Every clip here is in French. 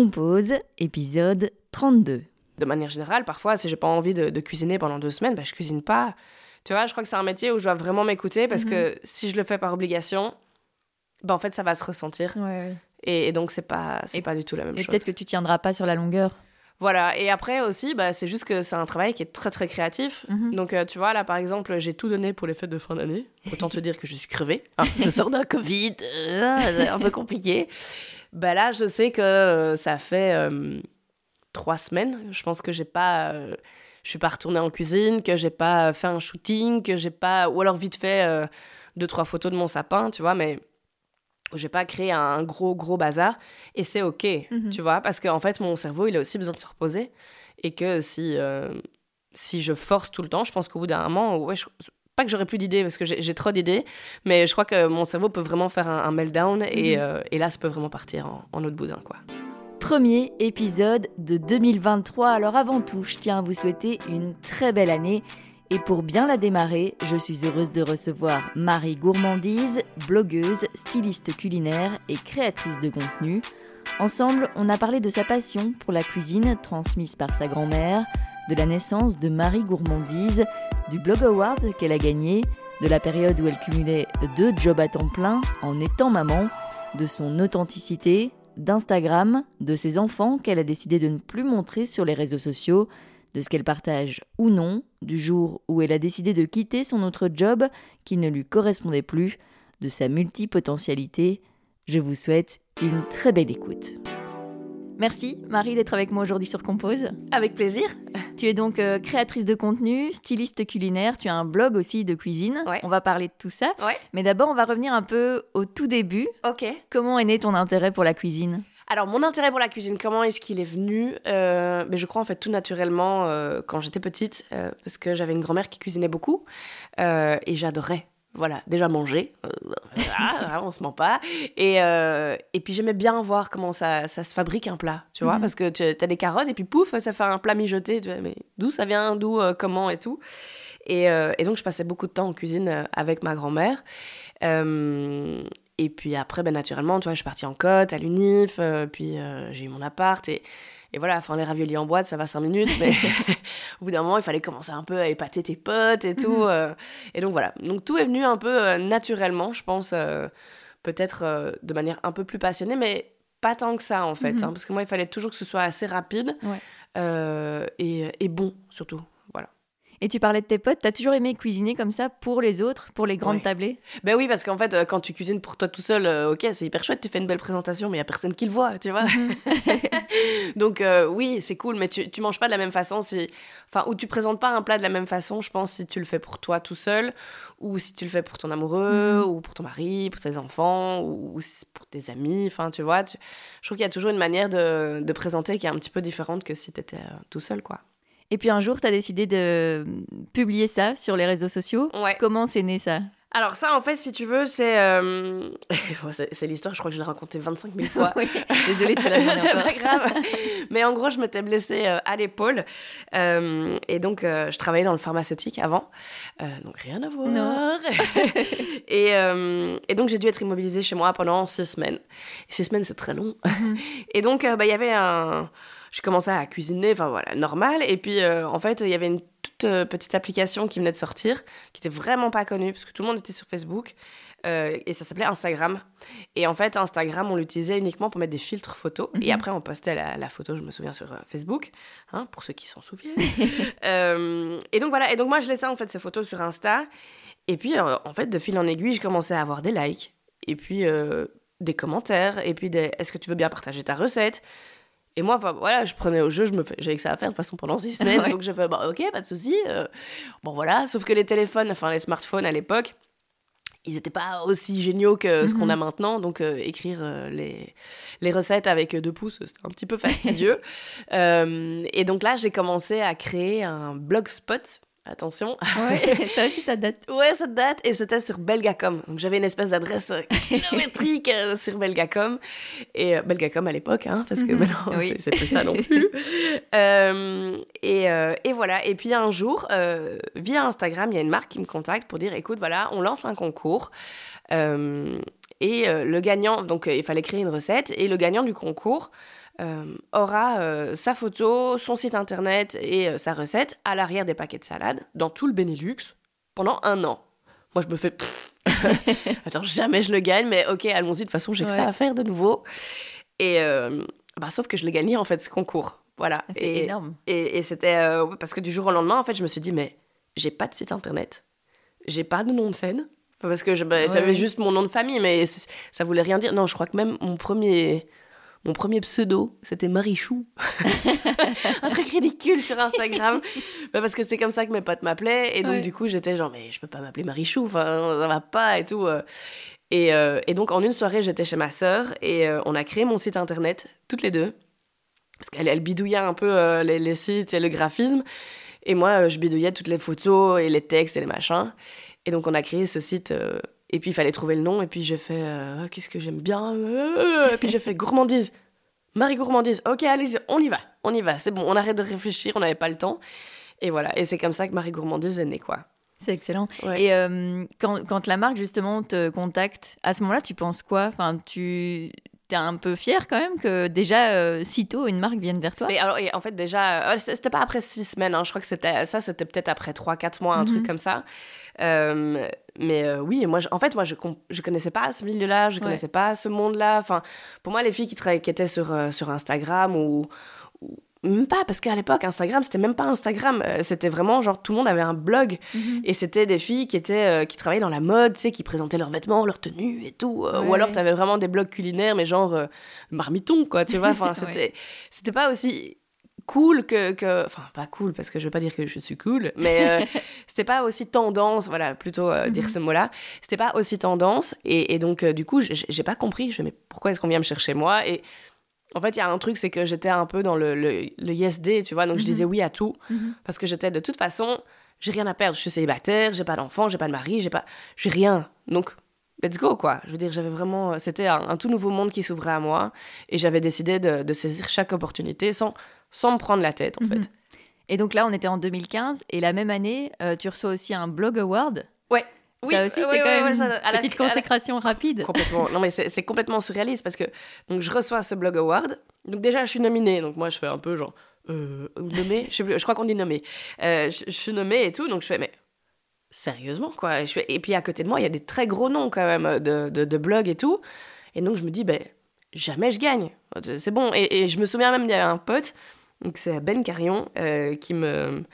Compose, épisode 32. De manière générale, parfois, si j'ai pas envie de, de cuisiner pendant deux semaines, bah, je cuisine pas. Tu vois, je crois que c'est un métier où je dois vraiment m'écouter parce que si je le fais par obligation, bah, en fait, ça va se ressentir. Ouais, ouais. Et, et donc, c'est pas, c'est Et- pas du tout la même Et chose. peut-être que tu tiendras pas sur la longueur. Voilà. Et après aussi, bah, c'est juste que c'est un travail qui est très, très créatif. Mhm. Donc, euh, tu vois, là, par exemple, j'ai tout donné pour les fêtes de fin d'année. Autant te dire que je suis crevée. hein. je sors d'un Covid, euh, c'est un peu compliqué. Bah là, je sais que euh, ça fait euh, trois semaines. Je pense que j'ai pas... euh, je suis pas retournée en cuisine, que j'ai pas fait un shooting, que j'ai pas... Ou alors vite fait euh, deux, trois photos de mon sapin, tu vois, mais j'ai pas créé un gros, gros bazar. Et c'est OK, Mhm. tu vois, parce qu'en fait, mon cerveau, il a aussi besoin de se reposer. Et que si, euh, si je force tout le temps, je pense qu'au bout d'un moment, ouais, je- pas que j'aurai plus d'idées, parce que j'ai trop d'idées, mais je crois que mon cerveau peut vraiment faire un, un meltdown. Et, Mhm. euh, et là, ça peut vraiment partir en, en autre boudin, quoi. Premier épisode de 2023. Alors avant tout, je tiens à vous souhaiter une très belle année. Et pour bien la démarrer, je suis heureuse de recevoir Marie Gourmandise, blogueuse, styliste culinaire et créatrice de contenu. Ensemble, on a parlé de sa passion pour la cuisine transmise par sa grand-mère, de la naissance de Marie Gourmandise, du Blog Award qu'elle a gagné, de la période où elle cumulait deux jobs à temps plein en étant maman, de son authenticité, d'Instagram, de ses enfants qu'elle a décidé de ne plus montrer sur les réseaux sociaux, de ce qu'elle partage ou non, du jour où elle a décidé de quitter son autre job qui ne lui correspondait plus, de sa multipotentialité. Je vous souhaite une très belle écoute. Merci Marie d'être avec moi aujourd'hui sur Compose. Avec plaisir. Tu es donc euh, créatrice de contenu, styliste culinaire, tu as un blog aussi de cuisine. Ouais. On va parler de tout ça. Ouais. Mais d'abord, on va revenir un peu au tout début. Ok. Comment est né ton intérêt pour la cuisine? Alors, mon intérêt pour la cuisine, comment est-ce qu'il est venu? Euh, ben, Je crois en fait tout naturellement euh, quand j'étais petite, euh, parce que j'avais une grand-mère qui cuisinait beaucoup et j'adorais. Voilà, déjà manger, euh, voilà, on se ment pas. Et, euh, et puis j'aimais bien voir comment ça, ça se fabrique un plat, tu vois, Mhm. parce que tu as des carottes et puis pouf, ça fait un plat mijoté, tu vois, mais d'où ça vient, d'où, euh, comment et tout. Et, euh, et donc je passais beaucoup de temps en cuisine avec ma grand-mère. Et puis après, ben, naturellement, tu vois, je suis partie en côte, à l'UNIF, puis j'ai eu mon appart. Et, et voilà, enfin, les raviolis en boîte, ça va 5 minutes, mais au bout d'un moment, il fallait commencer un peu à épater tes potes et tout. Mhm. euh, et donc voilà. Donc tout est venu un peu euh, naturellement, je pense, euh, peut-être de manière un peu plus passionnée, mais pas tant que ça en fait. Mhm. hein, parce que moi, il fallait toujours que ce soit assez rapide Ouais. et, et bon, surtout. Et tu parlais de tes potes, t'as toujours aimé cuisiner comme ça pour les autres, pour les grandes Ouais. tablées? Ben oui, parce qu'en fait, euh, quand tu cuisines pour toi tout seul, euh, ok, c'est hyper chouette, tu fais une belle présentation, mais il y a personne qui le voit, tu vois. Donc euh, oui, c'est cool, mais tu, tu manges pas de la même façon, si... enfin, ou tu présentes pas un plat de la même façon, je pense, si tu le fais pour toi tout seul, ou si tu le fais pour ton amoureux, Mhm. ou pour ton mari, pour tes enfants, ou, pour tes amis, enfin, tu vois. tu- Je trouve qu'il y a toujours une manière de, de présenter qui est un petit peu différente que si t'étais euh, tout seul, quoi. Et puis un jour, t'as décidé de publier ça sur les réseaux sociaux. Ouais. Comment c'est né ça? Alors ça, en fait, si tu veux, c'est... euh, c'est c'est l'histoire, je crois que je l'ai racontée 25 000 fois. Oui, Désolée de te la demander c'est pas grave. Mais en gros, je m'étais blessée euh, à l'épaule. Euh, et donc, je travaillais dans le pharmaceutique avant. Donc, rien à voir. Non. et, et donc, j'ai dû être immobilisée chez moi pendant six semaines. Et six semaines, c'est très long. Mhm. et donc, bah, il y avait un... Je commençais à cuisiner, enfin voilà, normal. Et puis, euh, en fait, il y avait une toute euh, petite application qui venait de sortir, qui était vraiment pas connue, parce que tout le monde était sur Facebook. euh, et ça s'appelait Instagram. Et en fait, Instagram, on l'utilisait uniquement pour mettre des filtres photos. Et Mhm. après, on postait la, la photo, je me souviens, sur Facebook, hein, pour ceux qui s'en souviennent. Et donc voilà, et donc moi, je laissais en fait ces photos sur Insta. Et puis, en fait, de fil en aiguille, je commençais à avoir des likes. Et puis, des commentaires. Et puis, des est-ce que tu veux bien partager ta recette? Et moi, voilà, je prenais au jeu, je me fais, j'avais que ça à faire de toute façon pendant six semaines, Ouais. donc je fais, bah, ok, pas de souci. euh, bon, voilà, sauf que les téléphones, enfin, les smartphones à l'époque, ils n'étaient pas aussi géniaux que ce qu'on Mhm. a maintenant. Donc, euh, écrire euh, les, les recettes avec deux pouces, c'était un petit peu fastidieux. Et donc là, j'ai commencé à créer un blogspot. Attention. Ouais, ça aussi, ça date. Ouais, ça date. Et c'était sur Belgacom. Donc j'avais une espèce d'adresse euh, kilométrique euh, sur Belgacom. Et euh, Belgacom à l'époque, hein, parce que Mhm. maintenant, Oui. c'est- plus ça non plus. Euh, et, euh, et voilà. Et puis un jour, via Instagram, il y a une marque qui me contacte pour dire écoute, voilà, on lance un concours. Et le gagnant, donc il fallait créer une recette. Et le gagnant du concours, aura sa photo, son site internet et sa recette à l'arrière des paquets de salade dans tout le Benelux pendant un an. Moi, je me fais. Attends, jamais je le gagne, mais ok, allons-y, de toute façon, j'ai que ça à faire de nouveau. Et bah, sauf que je l'ai gagné en fait ce concours. Voilà. Ah, c'est énorme. Et, c'était parce que du jour au lendemain, en fait, je me suis dit, mais j'ai pas de site internet, j'ai pas de nom de scène, parce que bah, j'avais juste mon nom de famille, mais ça voulait rien dire. Non, je crois que même mon premier, mon premier pseudo, c'était Marichou. un truc ridicule sur Instagram. Bah, parce que c'est comme ça que mes potes m'appelaient. Et donc, du coup, j'étais genre, mais je peux pas m'appeler Marichou, enfin, ça va pas et tout. Euh. Et, euh, et donc, en une soirée, j'étais chez ma sœur et euh, on a créé mon site internet, toutes les deux. Parce qu'elle elle bidouillait un peu les, les, sites et le graphisme. Et moi, je bidouillais toutes les photos et les textes et les machins. Et donc, on a créé ce site. Euh, et puis, il fallait trouver le nom. Et puis, j'ai fait euh, oh, Qu'est-ce que j'aime bien euh, Et puis, j'ai fait Gourmandise. Marie Gourmandise. Ok, allez, on y va. On y va. C'est bon, on arrête de réfléchir. On n'avait pas le temps. Et voilà. Et c'est comme ça que Marie Gourmandise est née, quoi. C'est excellent. Et quand, quand, la marque, justement, te contacte, à ce moment-là, tu penses quoi? Enfin, tu t'es un peu fier quand même que déjà euh, si tôt une marque vienne vers toi? Mais alors, en fait, déjà, euh, c'était pas après six semaines, hein, je crois que c'était ça, c'était peut-être après trois, quatre mois, un truc mhm. comme ça. Euh, mais oui, moi, en fait, moi, je, je connaissais pas ce milieu-là, je connaissais pas ce monde-là. Enfin, pour moi, les filles qui, qui étaient sur, sur Instagram ou, même pas, parce qu'à l'époque, Instagram, c'était même pas Instagram. Euh, c'était vraiment genre tout le monde avait un blog. Mhm. Et c'était des filles qui, étaient, euh, qui travaillaient dans la mode, tu sais, qui présentaient leurs vêtements, leurs tenues et tout. Euh, ou alors, tu avais vraiment des blogs culinaires, mais genre marmiton, quoi, tu vois. Enfin, c'était, c'était pas aussi cool que, que, Enfin, pas cool, parce que je veux pas dire que je suis cool, mais c'était pas aussi tendance, voilà, plutôt dire mhm. ce mot-là. C'était pas aussi tendance. Et, et donc, du coup, j'ai pas compris. Je me mais pourquoi est-ce qu'on vient me chercher moi Et en fait, il y a un truc, c'est que j'étais un peu dans le, le, le yes day, tu vois, donc je mhm. disais oui à tout, mhm. parce que j'étais de toute façon, j'ai rien à perdre, je suis célibataire, j'ai pas d'enfant, j'ai pas de mari, j'ai pas, j'ai rien, donc let's go quoi. Je veux dire, j'avais vraiment, c'était un, tout nouveau monde qui s'ouvrait à moi, et j'avais décidé de, de, saisir chaque opportunité sans, sans me prendre la tête en mhm. fait. Et donc là, on était en 2015, et la même année, euh, tu reçois aussi un Blog Award. Ouais. Oui, ça aussi, c'est quand même une petite consécration rapide. Complètement. Non, mais c'est complètement surréaliste parce que donc, je reçois ce Blog Award. Donc, déjà, je suis nominée. Donc, moi, je fais un peu genre. Euh, nommée? Je, je, crois qu'on dit nommée. Euh, je, suis nommée et tout. Donc, je fais, mais sérieusement, quoi. Je et puis, à côté de moi, il y a des très gros noms quand même de, de, de blogs et tout. Et donc, je me dis, ben, jamais je gagne. C'est bon. Et, et, je me souviens même, il y avait un pote, donc c'est Ben Carion, euh, qui me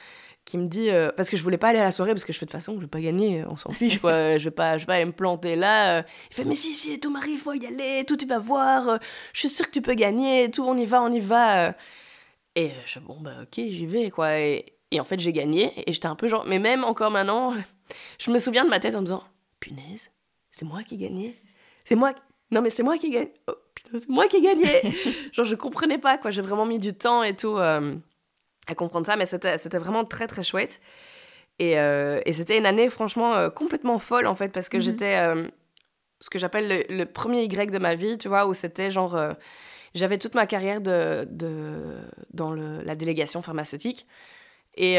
qui me dit euh, parce que je voulais pas aller à la soirée parce que je fais de toute façon je vais pas gagner on s'en fiche quoi je vais pas je vais pas aller me planter là euh. il fait mais si si tout Marie il faut y aller tout tu vas voir euh, je suis sûre que tu peux gagner tout on y va on y va et je bon bah ok j'y vais quoi et, et en fait j'ai gagné et j'étais un peu genre mais même encore maintenant je me souviens de ma tête en me disant punaise c'est moi qui ai gagné c'est moi non mais c'est moi qui ai gagné oh, putain c'est moi qui ai gagné genre je comprenais pas quoi j'ai vraiment mis du temps et tout à comprendre ça, mais c'était vraiment très très chouette. Et, euh, et c'était une année franchement euh, complètement folle en fait, parce que mhm. j'étais euh, ce que j'appelle le, premier Y de ma vie, tu vois, où c'était genre. J'avais toute ma carrière de, de dans le, la délégation pharmaceutique. Et.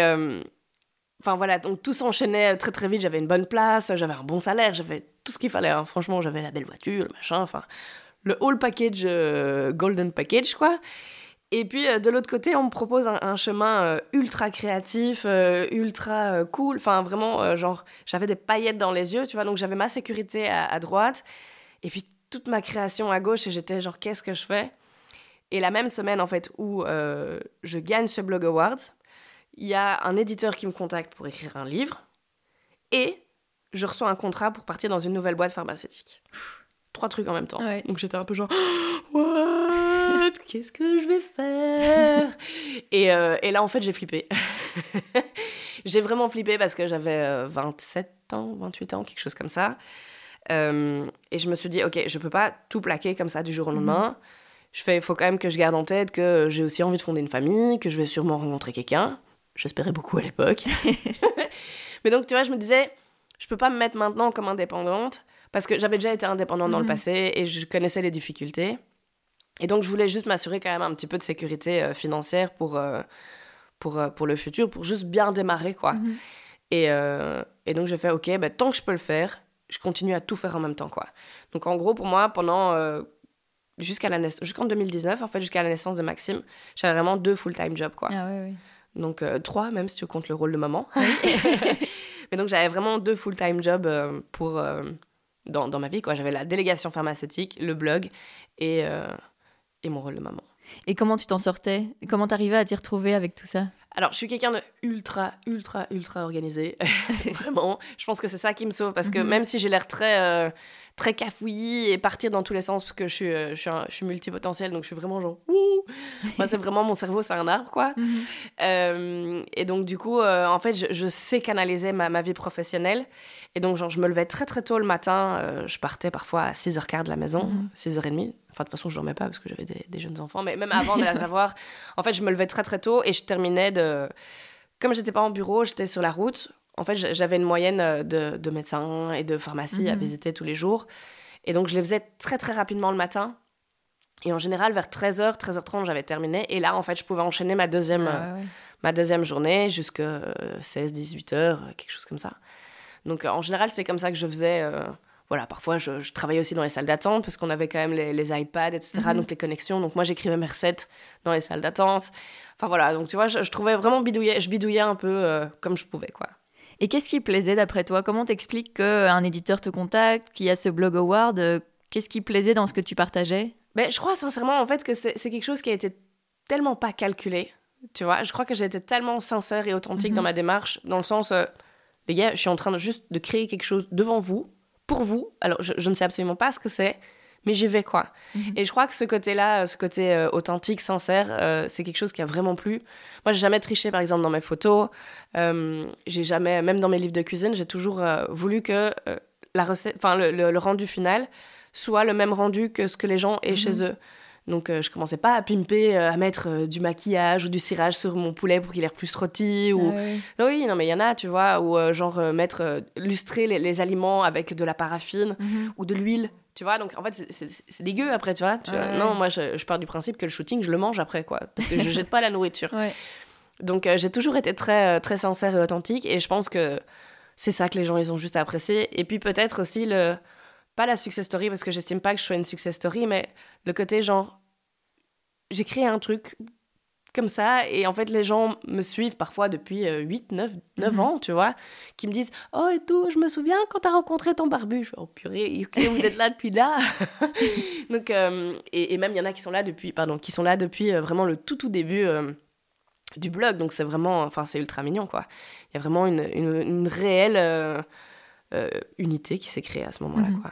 Enfin voilà, donc tout s'enchaînait très très vite. J'avais une bonne place, j'avais un bon salaire, j'avais tout ce qu'il fallait. Hein. Franchement, j'avais la belle voiture, le machin, enfin, le whole package, golden package, quoi. Et puis euh, de l'autre côté, on me propose un, chemin euh, ultra créatif, euh, ultra cool. Enfin, vraiment, genre, j'avais des paillettes dans les yeux, tu vois. Donc j'avais ma sécurité à, droite. Et puis toute ma création à gauche. Et j'étais genre, qu'est-ce que je fais? Et la même semaine, en fait, où je gagne ce Blog Awards, il y a un éditeur qui me contacte pour écrire un livre. Et je reçois un contrat pour partir dans une nouvelle boîte pharmaceutique. Trois trucs en même temps. Donc j'étais un peu genre, what? Qu'est-ce que je vais faire? Et, euh, et, là, en fait, j'ai flippé. j'ai vraiment flippé parce que j'avais 27 euh, ans, 28 ans, quelque chose comme ça. Euh, et je me suis dit, ok, je peux pas tout plaquer comme ça du jour au lendemain. Mhm. Je fais, il faut quand même que je garde en tête que j'ai aussi envie de fonder une famille, que je vais sûrement rencontrer quelqu'un. J'espérais beaucoup à l'époque. Mais donc, tu vois, je me disais, je peux pas me mettre maintenant comme indépendante parce que j'avais déjà été indépendante dans le mhm. passé et je connaissais les difficultés. Et donc, je voulais juste m'assurer quand même un petit peu de sécurité euh, financière pour, euh, pour, euh, pour le futur, pour juste bien démarrer, quoi. Mhm. Et, et, donc, j'ai fait, OK, bah, tant que je peux le faire, je continue à tout faire en même temps, quoi. Donc, en gros, pour moi, pendant jusqu'à la naissance, jusqu'en 2019, en fait, jusqu'à la naissance de Maxime, j'avais vraiment deux full-time jobs, quoi. Ah ouais, ouais. Donc euh, trois, même si tu comptes le rôle de maman. Mais donc j'avais vraiment deux full-time jobs euh, pour, euh, dans, dans ma vie. J'avais la délégation pharmaceutique, le blog et, et mon rôle de maman. Et comment tu t'en sortais? Comment t'arrivais à t'y retrouver avec tout ça? Alors, je suis quelqu'un de ultra, ultra, ultra organisé. Vraiment. Je pense que c'est ça qui me sauve. Parce que Mhm. même si j'ai l'air très, très cafouillis et partir dans tous les sens, parce que je suis, euh, je suis, un- je suis multipotentiel, donc je suis vraiment genre, ouh Moi, c'est vraiment mon cerveau, c'est un arbre, quoi. Euh, et donc, du coup, euh, en fait, je, je sais canaliser ma, ma vie professionnelle. Et donc, genre, je me levais très, très tôt le matin. Euh, je partais parfois à 6h15 de la maison, Mhm. 6h30. Enfin, de toute façon, je dormais pas parce que j'avais des, des jeunes enfants. Mais même avant de les avoir, en fait, je me levais très, très tôt et je terminais de. Comme j'étais pas en bureau, j'étais sur la route. En fait, j'avais une moyenne euh, de, de médecins et de pharmacies à Mhm. visiter tous les jours. Et donc, je les faisais très, très rapidement le matin. Et en général, vers 13h, 13h30, j'avais terminé. Et là, en fait, je pouvais enchaîner ma deuxième, euh, Ah ouais, ouais. ma deuxième journée jusqu'à 16, 18 heures, euh, quelque chose comme ça. Donc, euh, en général, c'est comme ça que je faisais. euh, voilà, parfois, je, je travaillais aussi dans les salles d'attente parce qu'on avait quand même les, les iPads, etc., Mhm. donc les connexions. Donc, moi, j'écrivais mes recettes dans les salles d'attente. Enfin, voilà, donc tu vois, je, je trouvais vraiment bidouiller, je bidouillais un peu euh, comme je pouvais, quoi. Et qu'est-ce qui plaisait d'après toi? Comment t'expliques qu'un éditeur te contacte, qu'il y a ce blog award euh, Qu'est-ce qui plaisait dans ce que tu partageais? Mais je crois sincèrement, en fait, que c'est quelque chose qui a été tellement pas calculé. Tu vois, je crois que j'ai été tellement sincère et authentique Mhm. dans ma démarche, dans le sens, euh, les gars, je suis en train de juste de créer quelque chose devant vous, pour vous. Alors, je, je ne sais absolument pas ce que c'est, mais j'y vais, quoi. Mhm. Et je crois que ce côté-là, euh, ce côté euh, authentique, sincère, euh, c'est quelque chose qui a vraiment plu. Moi, j'ai jamais triché, par exemple, dans mes photos. Euh, j'ai jamais, même dans mes livres de cuisine, j'ai toujours voulu que la recette, enfin, le, le- le rendu final soit le même rendu que ce que les gens aient Mhm. chez eux. Donc, euh, je commençais pas à pimper, euh, à mettre euh, du maquillage ou du cirage sur mon poulet pour qu'il ait plus rôti. Ou... Ah ouais. Oui, non, mais il y en a, tu vois, ou genre mettre, lustrer les, les aliments avec de la paraffine Mhm. ou de l'huile, tu vois. Donc, en fait, c'est- dégueu après, tu vois. tu vois. Ouais. Non, moi, je, je pars du principe que le shooting, je le mange après, quoi. Parce que je jette pas la nourriture. Ouais. Donc, euh, j'ai toujours été très, euh, très sincère et authentique. Et je pense que c'est ça que les gens, ils ont juste apprécié. Et puis, peut-être aussi le. Pas la success story, parce que j'estime pas que je sois une success story, mais le côté genre. J'ai créé un truc comme ça, et en fait, les gens me suivent parfois depuis euh, 8, 9, 9 Mhm. ans, tu vois, qui me disent Oh, et tout, je me souviens quand t'as rencontré ton barbu. Je fais Oh, purée, ok, vous êtes là depuis là. Donc, euh, et, et même, il y en a qui sont là depuis, pardon, qui sont là depuis euh, vraiment le tout, tout début. euh, du blog. Donc c'est vraiment, enfin c'est ultra mignon quoi. Il y a vraiment une, une, une réelle euh, euh, unité qui s'est créée à ce moment-là Mhm. quoi.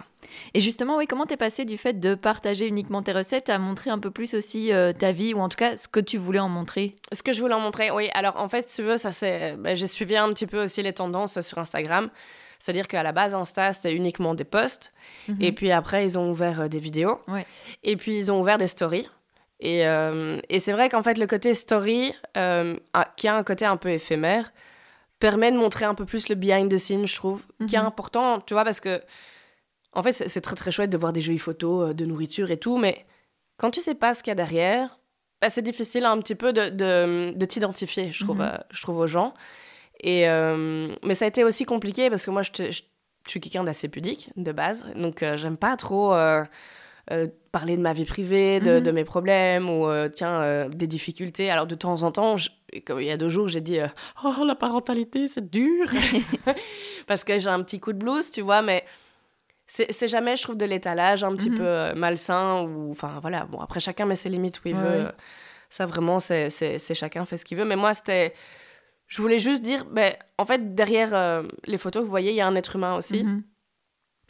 Et justement, oui, comment t'es passé du fait de partager uniquement tes recettes à montrer un peu plus aussi euh, ta vie, ou en tout cas ce que tu voulais en montrer? Ce que je voulais en montrer, oui. Alors en fait, si tu veux, ça c'est, ben, j'ai suivi un petit peu aussi les tendances sur Instagram. C'est-à-dire qu'à la base, Insta, c'était uniquement des posts. Mhm. Et puis après, ils ont ouvert euh, des vidéos. Ouais. Et puis, ils ont ouvert des stories. Et, euh, et c'est vrai qu'en fait, le côté story, euh, a- qui a un côté un peu éphémère, permet de montrer un peu plus le behind the scenes, je trouve, qui est Mhm. important, tu vois, parce que, en fait, c'est très très chouette de voir des jolies photos euh, de nourriture et tout, mais quand tu sais pas ce qu'il y a derrière, bah, c'est difficile un petit peu de, de, de t'identifier, je trouve, Mhm. euh, je trouve aux gens. Et, euh, mais ça a été aussi compliqué parce que moi, je, te- je- je suis quelqu'un d'assez pudique de base, donc euh, j'aime pas trop euh, parler de ma vie privée, de, Mhm. de mes problèmes ou tiens des difficultés. Alors de temps en temps, je- comme il y a deux jours, j'ai dit oh la parentalité c'est dur parce que j'ai un petit coup de blues, tu vois, mais c'est jamais, je trouve, de l'étalage un petit Mhm. peu euh, malsain ou enfin voilà. Bon après chacun met ses limites où il Ouais, veut. Ça vraiment, c'est chacun fait ce qu'il veut. Mais moi c'était je voulais juste dire, ben, en fait, derrière euh, les photos, vous voyez, il y a un être humain aussi. Mhm.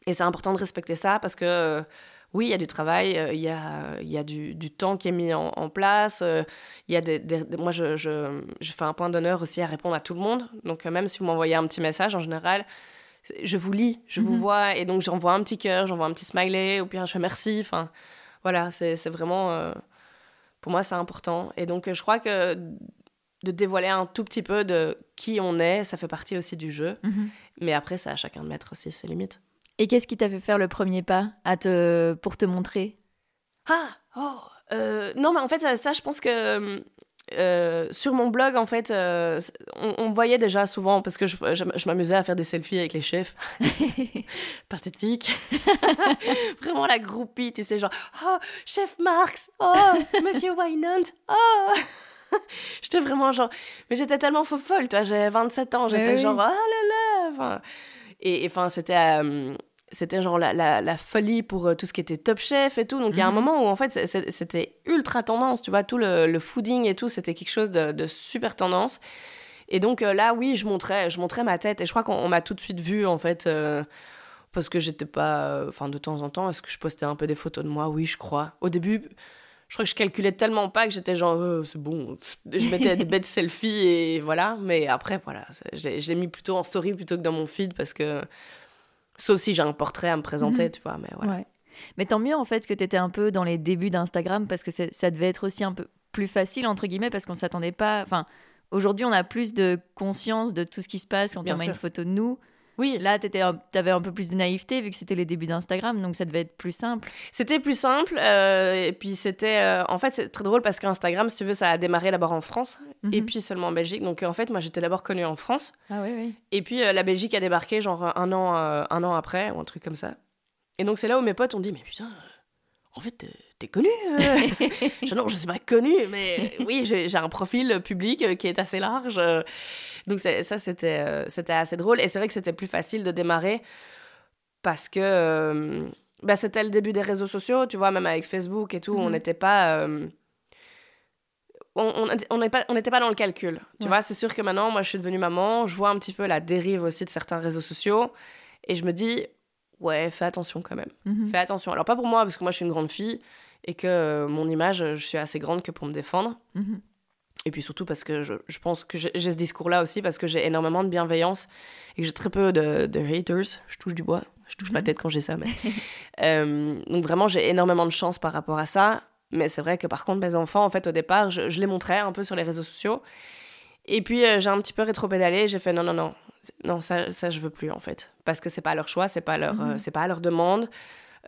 Et c'est important de respecter ça parce que, euh, oui, il y a du travail, euh, il y a, y a du, du temps qui est mis en, en place. euh, y a des, moi, je, je, je fais un point d'honneur aussi à répondre à tout le monde. Donc, même si vous m'envoyez un petit message, en général, je vous lis, je vous Mhm. vois. Et donc, j'envoie un petit cœur, j'envoie un petit smiley, ou bien je fais merci. Enfin, voilà, c'est vraiment... euh, pour moi, c'est important. Et donc, euh, je crois que de dévoiler un tout petit peu de qui on est, ça fait partie aussi du jeu. Mhm. Mais après, c'est à chacun de mettre aussi ses limites. Et qu'est-ce qui t'a fait faire le premier pas à te... pour te montrer? Ah, oh, euh, non, mais en fait, ça, ça, je pense que euh, sur mon blog, en fait, euh, on, on, voyait déjà souvent, parce que je, je, je m'amusais à faire des selfies avec les chefs. Pathétique. Vraiment la groupie, tu sais, genre, oh, chef Marx, oh, monsieur Wynant, oh. j'étais vraiment genre, mais j'étais tellement faux folle, toi, j'avais 27 ans, j'étais genre, oh là là. Enfin, et enfin, c'était. Euh, c'était genre la, la, la, folie pour euh, tout ce qui était Top Chef et tout. Donc il y a un mhm. moment où en fait c'était ultra tendance, tu vois, tout le, le fooding et tout, c'était quelque chose de, de, super tendance. Et donc euh, là, oui, je montrais, je montrais ma tête et je crois qu'on m'a tout de suite vu en fait. Euh, parce que j'étais pas. Enfin, de temps en temps, est-ce que je postais un peu des photos de moi? Oui, je crois. Au début, je crois que je calculais tellement pas que j'étais genre, c'est bon, je mettais des bêtes selfies et voilà. Mais après, voilà, je l'ai mis plutôt en story plutôt que dans mon feed parce que Sauf si j'ai un portrait à me présenter, mhm. tu vois. Mais voilà. Mais tant mieux en fait que tu étais un peu dans les débuts d'Instagram parce que ça devait être aussi un peu plus facile entre guillemets parce qu'on s'attendait pas. Enfin, aujourd'hui on a plus de conscience de tout ce qui se passe quand on met une photo de nous. Oui. Là, tu avais un peu plus de naïveté vu que c'était les débuts d'Instagram, donc ça devait être plus simple. C'était plus simple, euh, et puis c'était. Euh, en fait, c'est très drôle parce qu'Instagram, si tu veux, ça a démarré d'abord en France, et mhm. puis seulement en Belgique. Donc en fait, moi, j'étais d'abord connue en France. Ah oui, oui. Et puis euh, la Belgique a débarqué genre un an, un an après, ou un truc comme ça. Et donc c'est là où mes potes ont dit Mais putain, en fait, t'es connue Non, je suis pas connue, mais oui, j'ai un profil public qui est assez large. Donc ça, c'était euh, c'était assez drôle. Et c'est vrai que c'était plus facile de démarrer parce que euh, bah, c'était le début des réseaux sociaux, tu vois, même avec Facebook et tout, on mhm. n'était pas... Euh, on n'était on, pas, on pas dans le calcul, tu vois. C'est sûr que maintenant, moi, je suis devenue maman, je vois un petit peu la dérive aussi de certains réseaux sociaux, et je me dis, ouais, fais attention quand même. Mhm. Fais attention. Alors, pas pour moi, parce que moi, je suis une grande fille, et que mon image, je suis assez grande que pour me défendre. Mhm. Et puis surtout parce que je, je pense que j'ai ce discours-là aussi, parce que j'ai énormément de bienveillance et que j'ai très peu de, de, haters. Je touche du bois, je touche ma mhm. tête quand j'ai ça. Mais... euh, donc vraiment, j'ai énormément de chance par rapport à ça. Mais c'est vrai que par contre, mes enfants, en fait, au départ, je, je les montrais un peu sur les réseaux sociaux. Et puis euh, j'ai un petit peu rétro-pédalé, j'ai fait non, non, non, non, ça, ça je veux plus en fait. Parce que c'est pas leur choix, c'est pas, leur, mhm. euh, c'est pas leur demande.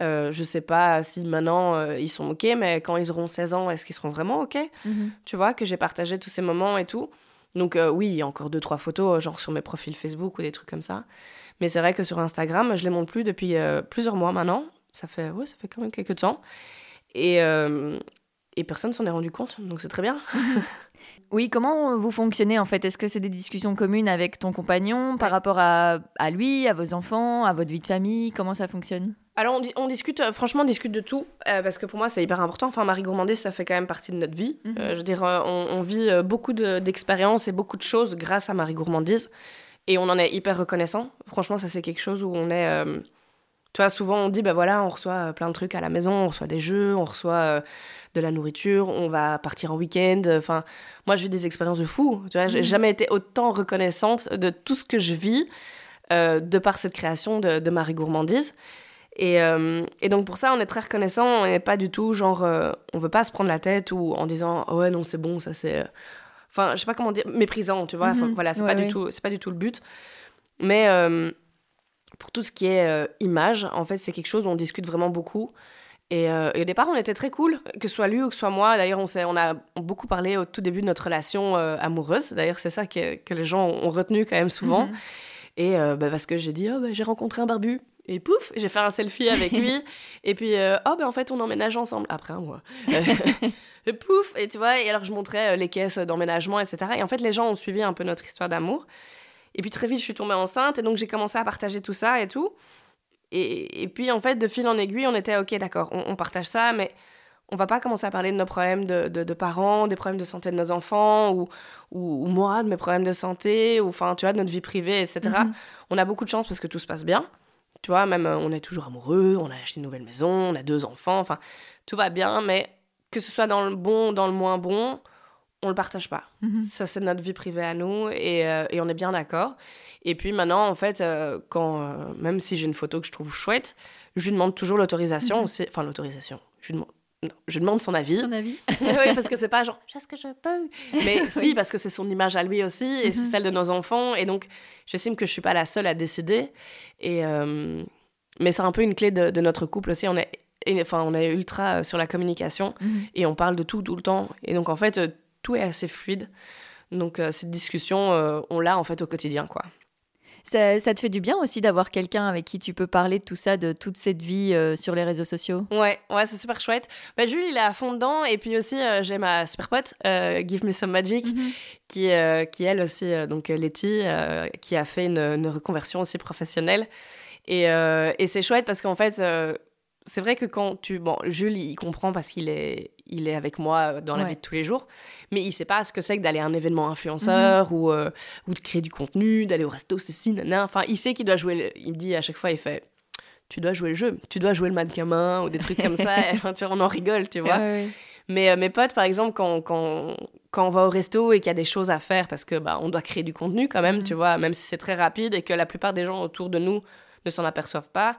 Euh, je sais pas si maintenant euh, ils sont OK, mais quand ils auront 16 ans, est-ce qu'ils seront vraiment OK? Mhm. Tu vois, que j'ai partagé tous ces moments et tout. Donc euh, oui, il y a encore deux, trois photos, genre sur mes profils Facebook ou des trucs comme ça. Mais c'est vrai que sur Instagram, je les montre plus depuis plusieurs mois maintenant. Ça fait, ouais, ça fait quand même quelques temps. Et, et personne s'en est rendu compte, donc c'est très bien. Oui, comment vous fonctionnez en fait? Est-ce que c'est des discussions communes avec ton compagnon par rapport à, à, lui, à vos enfants, à votre vie de famille? Comment ça fonctionne? Alors, on, discute, euh, franchement, on discute de tout, euh, parce que pour moi, c'est hyper important. Enfin, Marie Gourmandais, ça fait quand même partie de notre vie. Mhm. Euh, je veux dire, on, vit beaucoup d'expériences et beaucoup de choses grâce à Marie Gourmandise, et on en est hyper reconnaissant. Franchement, ça, c'est quelque chose où on est. tu vois, souvent, on dit, ben voilà, on reçoit plein de trucs à la maison, on reçoit des jeux, on reçoit de la nourriture, on va partir en week-end. Enfin, moi, je vis des expériences de fou. Tu vois, j'ai mhm. jamais été autant reconnaissante de tout ce que je vis de par cette création de, de Marie Gourmandise. Et, euh, et, donc pour ça, on est très reconnaissant. On n'est pas du tout genre, euh, on veut pas se prendre la tête ou en disant oh ouais non c'est bon ça c'est, enfin je sais pas comment dire méprisant tu vois. Mhm. voilà c'est pas du tout c'est pas du tout le but. Mais euh, pour tout ce qui est image, en fait c'est quelque chose où on discute vraiment beaucoup. Et, au départ, on était très cool, que ce soit lui ou que ce soit moi. D'ailleurs, on, on a beaucoup parlé au tout début de notre relation amoureuse. D'ailleurs, c'est ça que, que, les gens ont retenu quand même souvent. Mhm. Et bah, parce que j'ai dit, oh, bah, j'ai rencontré un barbu. Et pouf, j'ai fait un selfie avec lui. et puis, euh, oh, ben en fait, on emménage ensemble après un mois. et pouf, et tu vois, et alors je montrais euh, les caisses d'emménagement, etc. Et en fait, les gens ont suivi un peu notre histoire d'amour. Et puis très vite, je suis tombée enceinte, et donc j'ai commencé à partager tout ça et tout. Et, et, puis, en fait, de fil en aiguille, on était, ok, d'accord, on, partage ça, mais on va pas commencer à parler de nos problèmes de, de, parents, des problèmes de santé de nos enfants, ou, ou, moi, de mes problèmes de santé, ou enfin, tu vois, de notre vie privée, etc. Mm-hmm. On a beaucoup de chance parce que tout se passe bien. Tu vois, même euh, on est toujours amoureux, on a acheté une nouvelle maison, on a deux enfants, enfin, tout va bien, mais que ce soit dans le bon, dans le moins bon, on le partage pas. Mhm. Ça, c'est notre vie privée à nous et, euh, et on est bien d'accord. Et puis maintenant, en fait, euh, quand, même si j'ai une photo que je trouve chouette, je lui demande toujours l'autorisation. Mhm. Enfin, l'autorisation. Je lui demande je demande son avis. Son avis. oui, parce que c'est pas genre, est-ce que je peux Mais si, parce que c'est son image à lui aussi et c'est mhm. celle de nos enfants. Et donc, j'estime que je suis pas la seule à décider. Et, euh, mais c'est un peu une clé de, notre couple aussi. On est, enfin, on est ultra sur la communication mhm. et on parle de tout, tout le temps. Et donc, en fait, tout est assez fluide. Donc cette discussion, on l'a en fait au quotidien, quoi. Ça, te fait du bien aussi d'avoir quelqu'un avec qui tu peux parler de tout ça, de toute cette vie euh, sur les réseaux sociaux? Ouais, ouais, c'est super chouette. Bah, Jules, il est à fond dedans. Et puis aussi, euh, j'ai ma super pote, euh, Give Me Some Magic, mhm. qui, qui elle aussi, donc Letty, qui a fait une, une, reconversion aussi professionnelle. Et, et c'est chouette parce qu'en fait, c'est vrai que quand tu. Bon, Jules, il comprend parce qu'il est, il est avec moi dans la vie de tous les jours, mais il sait pas ce que c'est que d'aller à un événement influenceur mhm. ou, euh, ou de créer du contenu, d'aller au resto, ceci, nana. Enfin, il sait qu'il doit jouer. Il me dit à chaque fois, il fait Tu dois jouer le jeu, tu dois jouer le mannequin main ou des trucs comme ça. enfin, tu on en rigole, tu vois. Mais euh, mes potes, par exemple, quand, quand, quand on va au resto et qu'il y a des choses à faire parce que bah, on doit créer du contenu quand même, mhm. tu vois, même si c'est très rapide et que la plupart des gens autour de nous ne s'en aperçoivent pas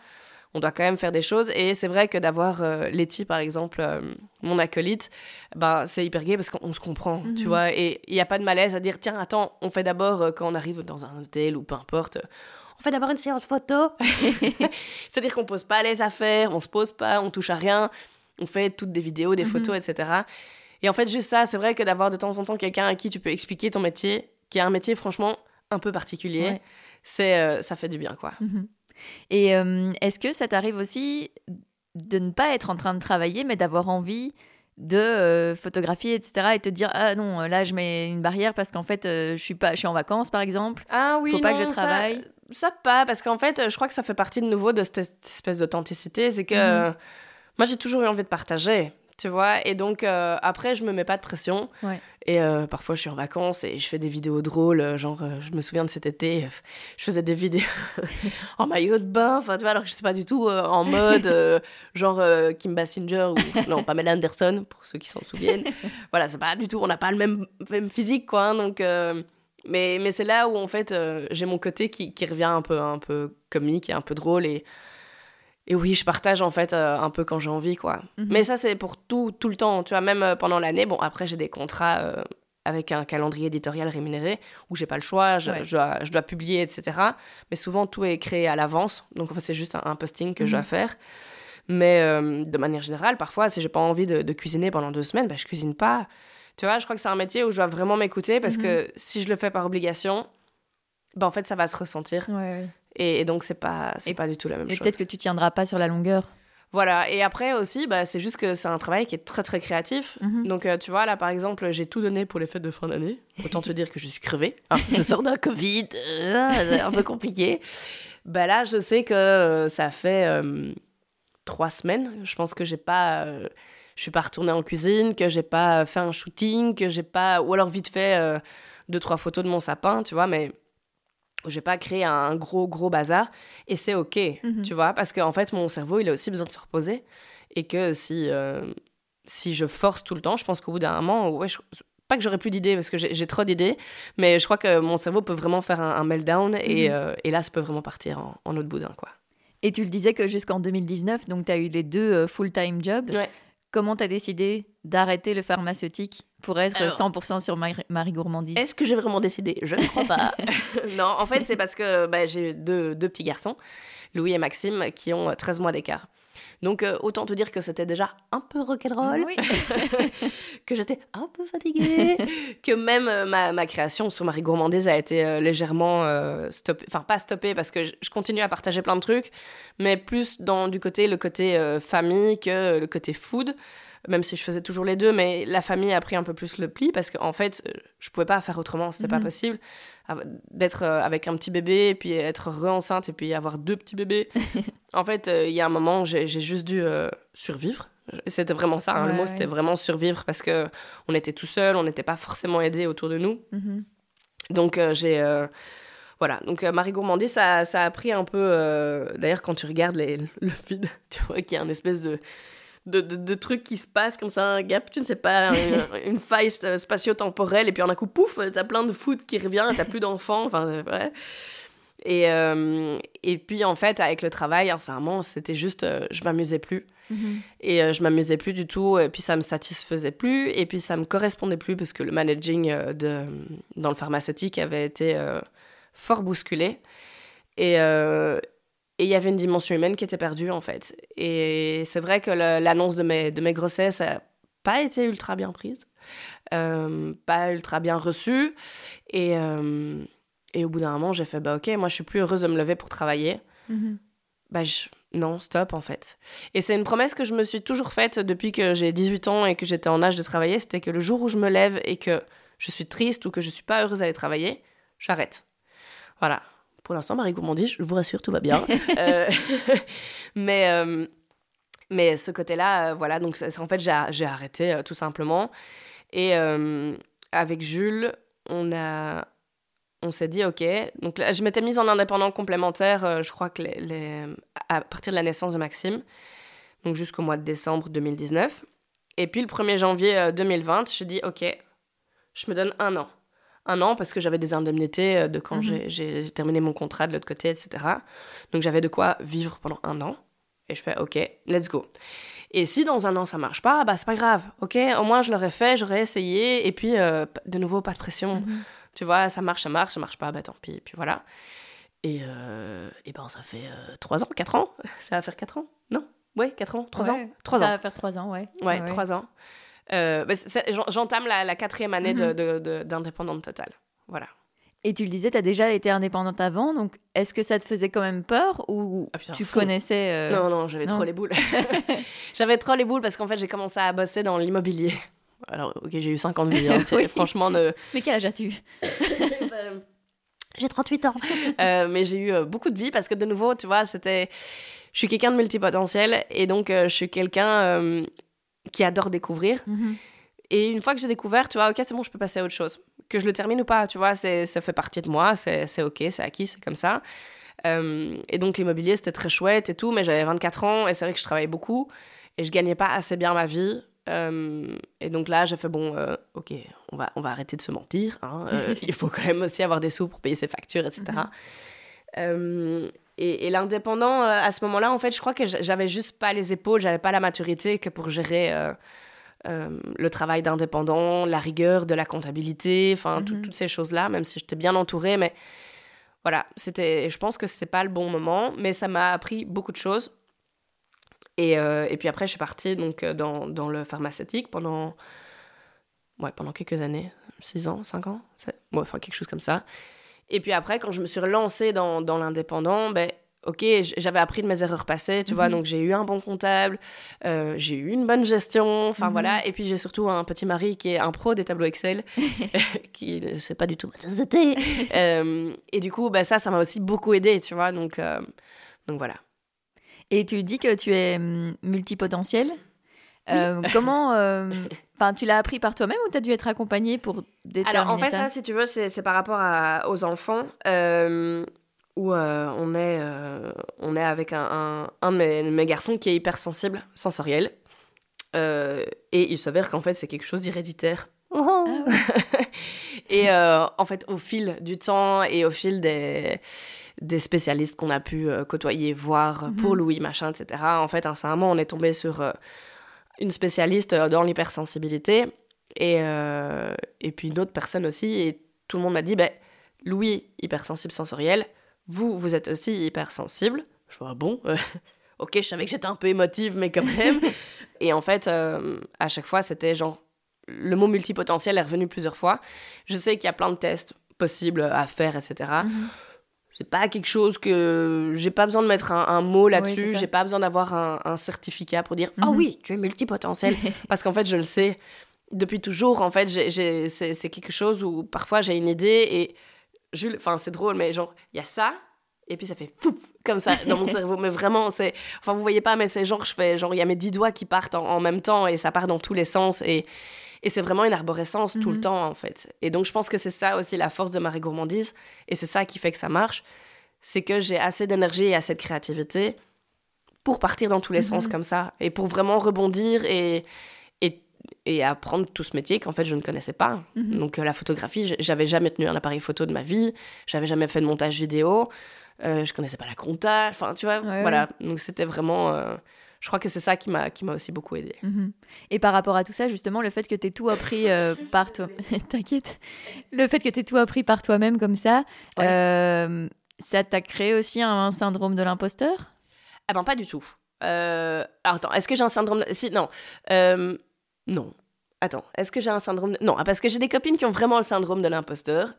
on doit quand même faire des choses. Et c'est vrai que d'avoir euh, Letty, par exemple, euh, mon acolyte, ben, c'est hyper gay parce qu'on se comprend, tu mhm. vois. Et il n'y a pas de malaise à dire, tiens, attends, on fait d'abord, euh, quand on arrive dans un hôtel ou peu importe, on fait d'abord une séance photo. C'est-à-dire qu'on pose pas les affaires, on se pose pas, on touche à rien. On fait toutes des vidéos, des mhm. photos, etc. Et en fait, juste ça, c'est vrai que d'avoir de temps en temps quelqu'un à qui tu peux expliquer ton métier, qui a un métier franchement un peu particulier, c'est ça fait du bien, quoi. Mhm. Et euh, est-ce que ça t'arrive aussi de ne pas être en train de travailler, mais d'avoir envie de euh, photographier, etc. et te dire ah non là je mets une barrière parce qu'en fait euh, je suis pas je suis en vacances par exemple ah oui faut pas que je travaille ça, pas parce qu'en fait je crois que ça fait partie de nouveau de cette espèce d'authenticité c'est que mhm. moi j'ai toujours eu envie de partager tu vois. Et donc, euh, après, je me mets pas de pression. Et euh, parfois, je suis en vacances et je fais des vidéos drôles. Euh, genre, je me souviens de cet été, je faisais des vidéos en maillot de bain, enfin, tu vois, alors que je suis pas du tout en mode genre Kim Basinger ou non, Pamela Anderson, pour ceux qui s'en souviennent. voilà, c'est pas du tout, on n'a pas le même, même physique, quoi. Hein, donc, mais, mais c'est là où, en fait, j'ai mon côté qui, qui, revient un peu, un peu comique et un peu drôle. Et et oui, je partage en fait euh, un peu quand j'ai envie, quoi. Mhm. Mais ça, c'est pour tout, tout le temps, tu vois, même euh, pendant l'année. Bon, après, j'ai des contrats euh, avec un calendrier éditorial rémunéré où j'ai pas le choix, je, je, dois, publier, etc. Mais souvent, tout est créé à l'avance. Donc, en fait, c'est juste un, posting que je dois mhm. faire. Mais de manière générale, parfois, si j'ai pas envie de, cuisiner pendant deux semaines, bah, je cuisine pas. Tu vois, je crois que c'est un métier où je dois vraiment m'écouter parce mhm. que si je le fais par obligation, bah, en fait, ça va se ressentir. Ouais, et, donc, c'est pas, c'est pas du tout la même chose. Et peut-être que tu tiendras pas sur la longueur. Voilà, et après aussi, bah, c'est juste que c'est un travail qui est très très créatif. Mhm. Donc, euh, tu vois, là par exemple, j'ai tout donné pour les fêtes de fin d'année. Autant te dire que je suis crevée. Hein. je sors d'un Covid, euh, un peu compliqué. Bah là, je sais que euh, ça fait trois semaines. Je pense que j'ai pas. je suis pas retournée en cuisine, que j'ai pas fait un shooting, que j'ai pas. Ou alors vite fait deux, trois photos de mon sapin, tu vois, mais j'ai pas créé un gros gros bazar. Et c'est ok mhm. tu vois parce qu'en fait mon cerveau il a aussi besoin de se reposer. Et que si euh, si je force tout le temps je pense qu'au bout d'un moment ouais pas que j'aurais plus d'idées parce que j'ai trop d'idées mais je crois que mon cerveau peut vraiment faire un, meltdown et, mhm. euh, et, là ça peut vraiment partir en, en autre boudin quoi. Et tu le disais que jusqu'en 2019 donc tu as eu les deux euh, full-time jobs comment tu as décidé d'arrêter le pharmaceutique pour être 100% sur Marie, Gourmandise? Est-ce que j'ai vraiment décidé? Je ne crois pas. non, en fait, c'est parce que bah, j'ai deux, deux, petits garçons, Louis et Maxime, qui ont 13 mois d'écart. Donc, euh, autant te dire que c'était déjà un peu rock'n'roll, oui. que j'étais un peu fatiguée, que même euh, ma, ma, création sur Marie Gourmandise a été euh, légèrement stoppée, enfin pas stoppée parce que je, continue à partager plein de trucs, mais plus dans du côté, le côté famille que le côté food même si je faisais toujours les deux, mais la famille a pris un peu plus le pli parce qu'en fait, euh, je pouvais pas faire autrement, c'était pas mhm. possible d'être euh, avec un petit bébé et puis être re-enceinte et puis avoir deux petits bébés. en fait, euh, il y a un moment j'ai juste dû survivre. C'était vraiment ça, hein, le mot c'était vraiment survivre parce que on était tout seul, on n'était pas forcément aidé autour de nous. Mhm. Donc j'ai voilà, donc Marie Gourmandie, ça, ça, a pris un peu. D'ailleurs, quand tu regardes les, le feed, tu vois qu'il y a une espèce de, de, de, trucs qui se passent comme ça, un gap, tu ne sais pas, une, faille spatio-temporelle, et puis en un coup, pouf, t'as plein de foot qui revient, t'as plus d'enfants, enfin, ouais. Et, euh, et puis, en fait, avec le travail, sincèrement, c'était juste, euh, je m'amusais plus. Mm-hmm. Et euh, je m'amusais plus du tout, et puis ça me satisfaisait plus, et puis ça me correspondait plus, parce que le managing de, dans le pharmaceutique avait été fort bousculé. Et, et il y avait une dimension humaine qui était perdue, en fait. Et c'est vrai que l'annonce de mes, de mes grossesses n'a pas été ultra bien prise. pas ultra bien reçu. Et, et au bout d'un moment, j'ai fait, bah ok, moi je suis plus heureuse de me lever pour travailler. Mhm. Bah non, stop en fait. Et c'est une promesse que je me suis toujours faite depuis que j'ai 18 ans et que j'étais en âge de travailler, c'était que le jour où je me lève et que je suis triste ou que je suis pas heureuse d'aller travailler, j'arrête. Voilà. Pour l'instant, Marie Gourmandie, je vous rassure, tout va bien. Euh, mais, euh, mais ce côté-là, euh, voilà, donc en fait, j'ai arrêté tout simplement. Et avec Jules, on a, on s'est dit, OK. Donc, je m'étais mise en indépendant complémentaire, je crois que les, à partir de la naissance de Maxime, donc jusqu'au mois de décembre 2019. Et puis, le 1er janvier 2020, euh, j'ai dit, OK, je me donne un an. Un an parce que j'avais des indemnités euh, de quand mhm. j'ai terminé mon contrat de l'autre côté, etc. Donc, j'avais de quoi vivre pendant un an. Et je fais, OK, let's go. Et si dans un an ça marche pas, bah c'est pas grave, ok Au moins je l'aurais fait, j'aurais essayé, et puis de nouveau pas de pression. Mhm. Tu vois, ça marche, ça marche, ça marche pas, bah tant pis, puis voilà. Et, euh, et ben ça fait euh, 3 ans, 4 ans Ça va faire 4 ans Non? Ouais, 4 ans 3 ans 3 ça ans. va faire 3 ans, ouais. Ouais, ouais 3 ans. Euh, bah, J'entame la, la, quatrième année -hmm. d'indépendante totale. Voilà. Et tu le disais, tu as déjà été indépendante avant, donc est-ce que ça te faisait quand même peur ou ah, tu connaissais euh, Non, non, j'avais trop les boules. j'avais trop les boules parce qu'en fait, j'ai commencé à bosser dans l'immobilier. Alors, ok, j'ai eu 5 ans de vie, hein, franchement... Mais quel âge as-tu J'ai 38 ans. Euh, mais j'ai eu beaucoup de vie parce que, de nouveau, tu vois, c'était... Je suis quelqu'un de multipotentiel et donc euh, je suis quelqu'un qui adore découvrir. Mhm. Et une fois que j'ai découvert, tu vois, ok, c'est bon, je peux passer à autre chose. Que je le termine ou pas, tu vois, ça fait partie de moi, c'est ok, c'est acquis, c'est comme ça. et donc l'immobilier, c'était très chouette et tout, mais j'avais 24 ans et c'est vrai que je travaillais beaucoup et je gagnais pas assez bien ma vie euh, et donc là, j'ai fait bon, euh, ok, on va, on va arrêter de se mentir. Hein, euh, il faut quand même aussi avoir des sous pour payer ses factures, etc. et, et l'indépendant, à ce moment-là, en fait, je crois que j'avais juste pas les épaules, j'avais pas la maturité que pour gérer le travail d'indépendant, la rigueur de la comptabilité, enfin, mhm. toutes ces choses-là, même si j'étais bien entourée, mais voilà, c'était, je pense que c'était pas le bon moment, mais ça m'a appris beaucoup de choses et, euh, et, puis après, je suis partie donc, euh, dans, dans le pharmaceutique pendant, ouais, pendant quelques années, 6 ans, 5 ans, ouais, enfin quelque chose comme ça. Et puis après, quand je me suis relancée dans, dans l'indépendant, ben, ok, j'avais appris de mes erreurs passées, tu vois, mhm. donc j'ai eu un bon comptable, euh, j'ai eu une bonne gestion, enfin mhm. voilà, et puis j'ai surtout un petit mari qui est un pro des tableaux Excel, qui ne sait pas du tout de thé. et du coup, ben, ça, ça m'a aussi beaucoup aidé, tu vois, donc, donc voilà. Et tu dis que tu es hum, multipotentiel. Euh, comment. Euh, enfin, tu l'as appris par toi-même ou tu as dû être accompagné pour déterminer Alors, en fait, ça, si tu veux, c'est par rapport aux enfants. Euh, où on, est, on est avec un, un, de, mes, garçons qui est hypersensible, sensoriel. et il s'avère qu'en fait, c'est quelque chose d'héréditaire. Ah et en fait, au fil du temps et au fil des des spécialistes qu'on a pu euh, côtoyer, voir mhm. pour Louis, machin, etc. En fait, à un certain moment, on est tombé sur euh, une spécialiste euh, dans l'hypersensibilité et, et puis une autre personne aussi. Et tout le monde m'a dit, ben, Louis, hypersensible sensoriel, vous, vous êtes aussi hypersensible. Je vois, bon, ok, je savais que j'étais un peu émotive, mais quand même. et en fait, à chaque fois, c'était genre, le mot multipotentiel est revenu plusieurs fois. Je sais qu'il y a plein de tests possibles à faire, etc c'est pas quelque chose que j'ai pas besoin de mettre un, mot là-dessus, j'ai pas besoin d'avoir un, certificat pour dire ah oui tu es multipotentiel. Parce qu'en fait je le sais. Depuis toujours en fait c'est quelque chose où parfois j'ai une idée et Jules enfin c'est drôle mais genre il y a ça et puis ça fait pouf comme ça dans mon cerveau. Mais vraiment c'est enfin vous voyez pas mais c'est genre je fais genre il y a mes dix doigts qui partent en, en même temps et ça part dans tous les sens et et c'est vraiment une arborescence tout le mhm. temps, en fait. Et donc, je pense que c'est ça aussi la force de Marie Gourmandise. Et c'est ça qui fait que ça marche. C'est que j'ai assez d'énergie et assez de créativité pour partir dans tous les sens mhm. comme ça. Et pour vraiment rebondir et, et, et apprendre tout ce métier qu'en fait, je ne connaissais pas. Mhm. Donc, euh, la photographie, j'avais jamais tenu un appareil photo de ma vie. J'avais jamais fait de montage vidéo. Euh, je connaissais pas la compta. Enfin, tu vois, voilà. Donc, c'était vraiment. Euh, je crois que c'est ça qui m'a qui m'a aussi beaucoup aidé. Mhm. Et par rapport à tout ça, justement, le fait que tu aies tout appris euh, par toi, t'inquiète, le fait que tu tout appris par toi-même comme ça, euh, ça t'a créé aussi un, syndrome de l'imposteur? Ah ben pas du tout. Euh... Alors attends, est-ce que j'ai un syndrome de... Si, non. Non. Attends, est-ce que j'ai un syndrome de... Non, parce que j'ai des copines qui ont vraiment le syndrome de l'imposteur.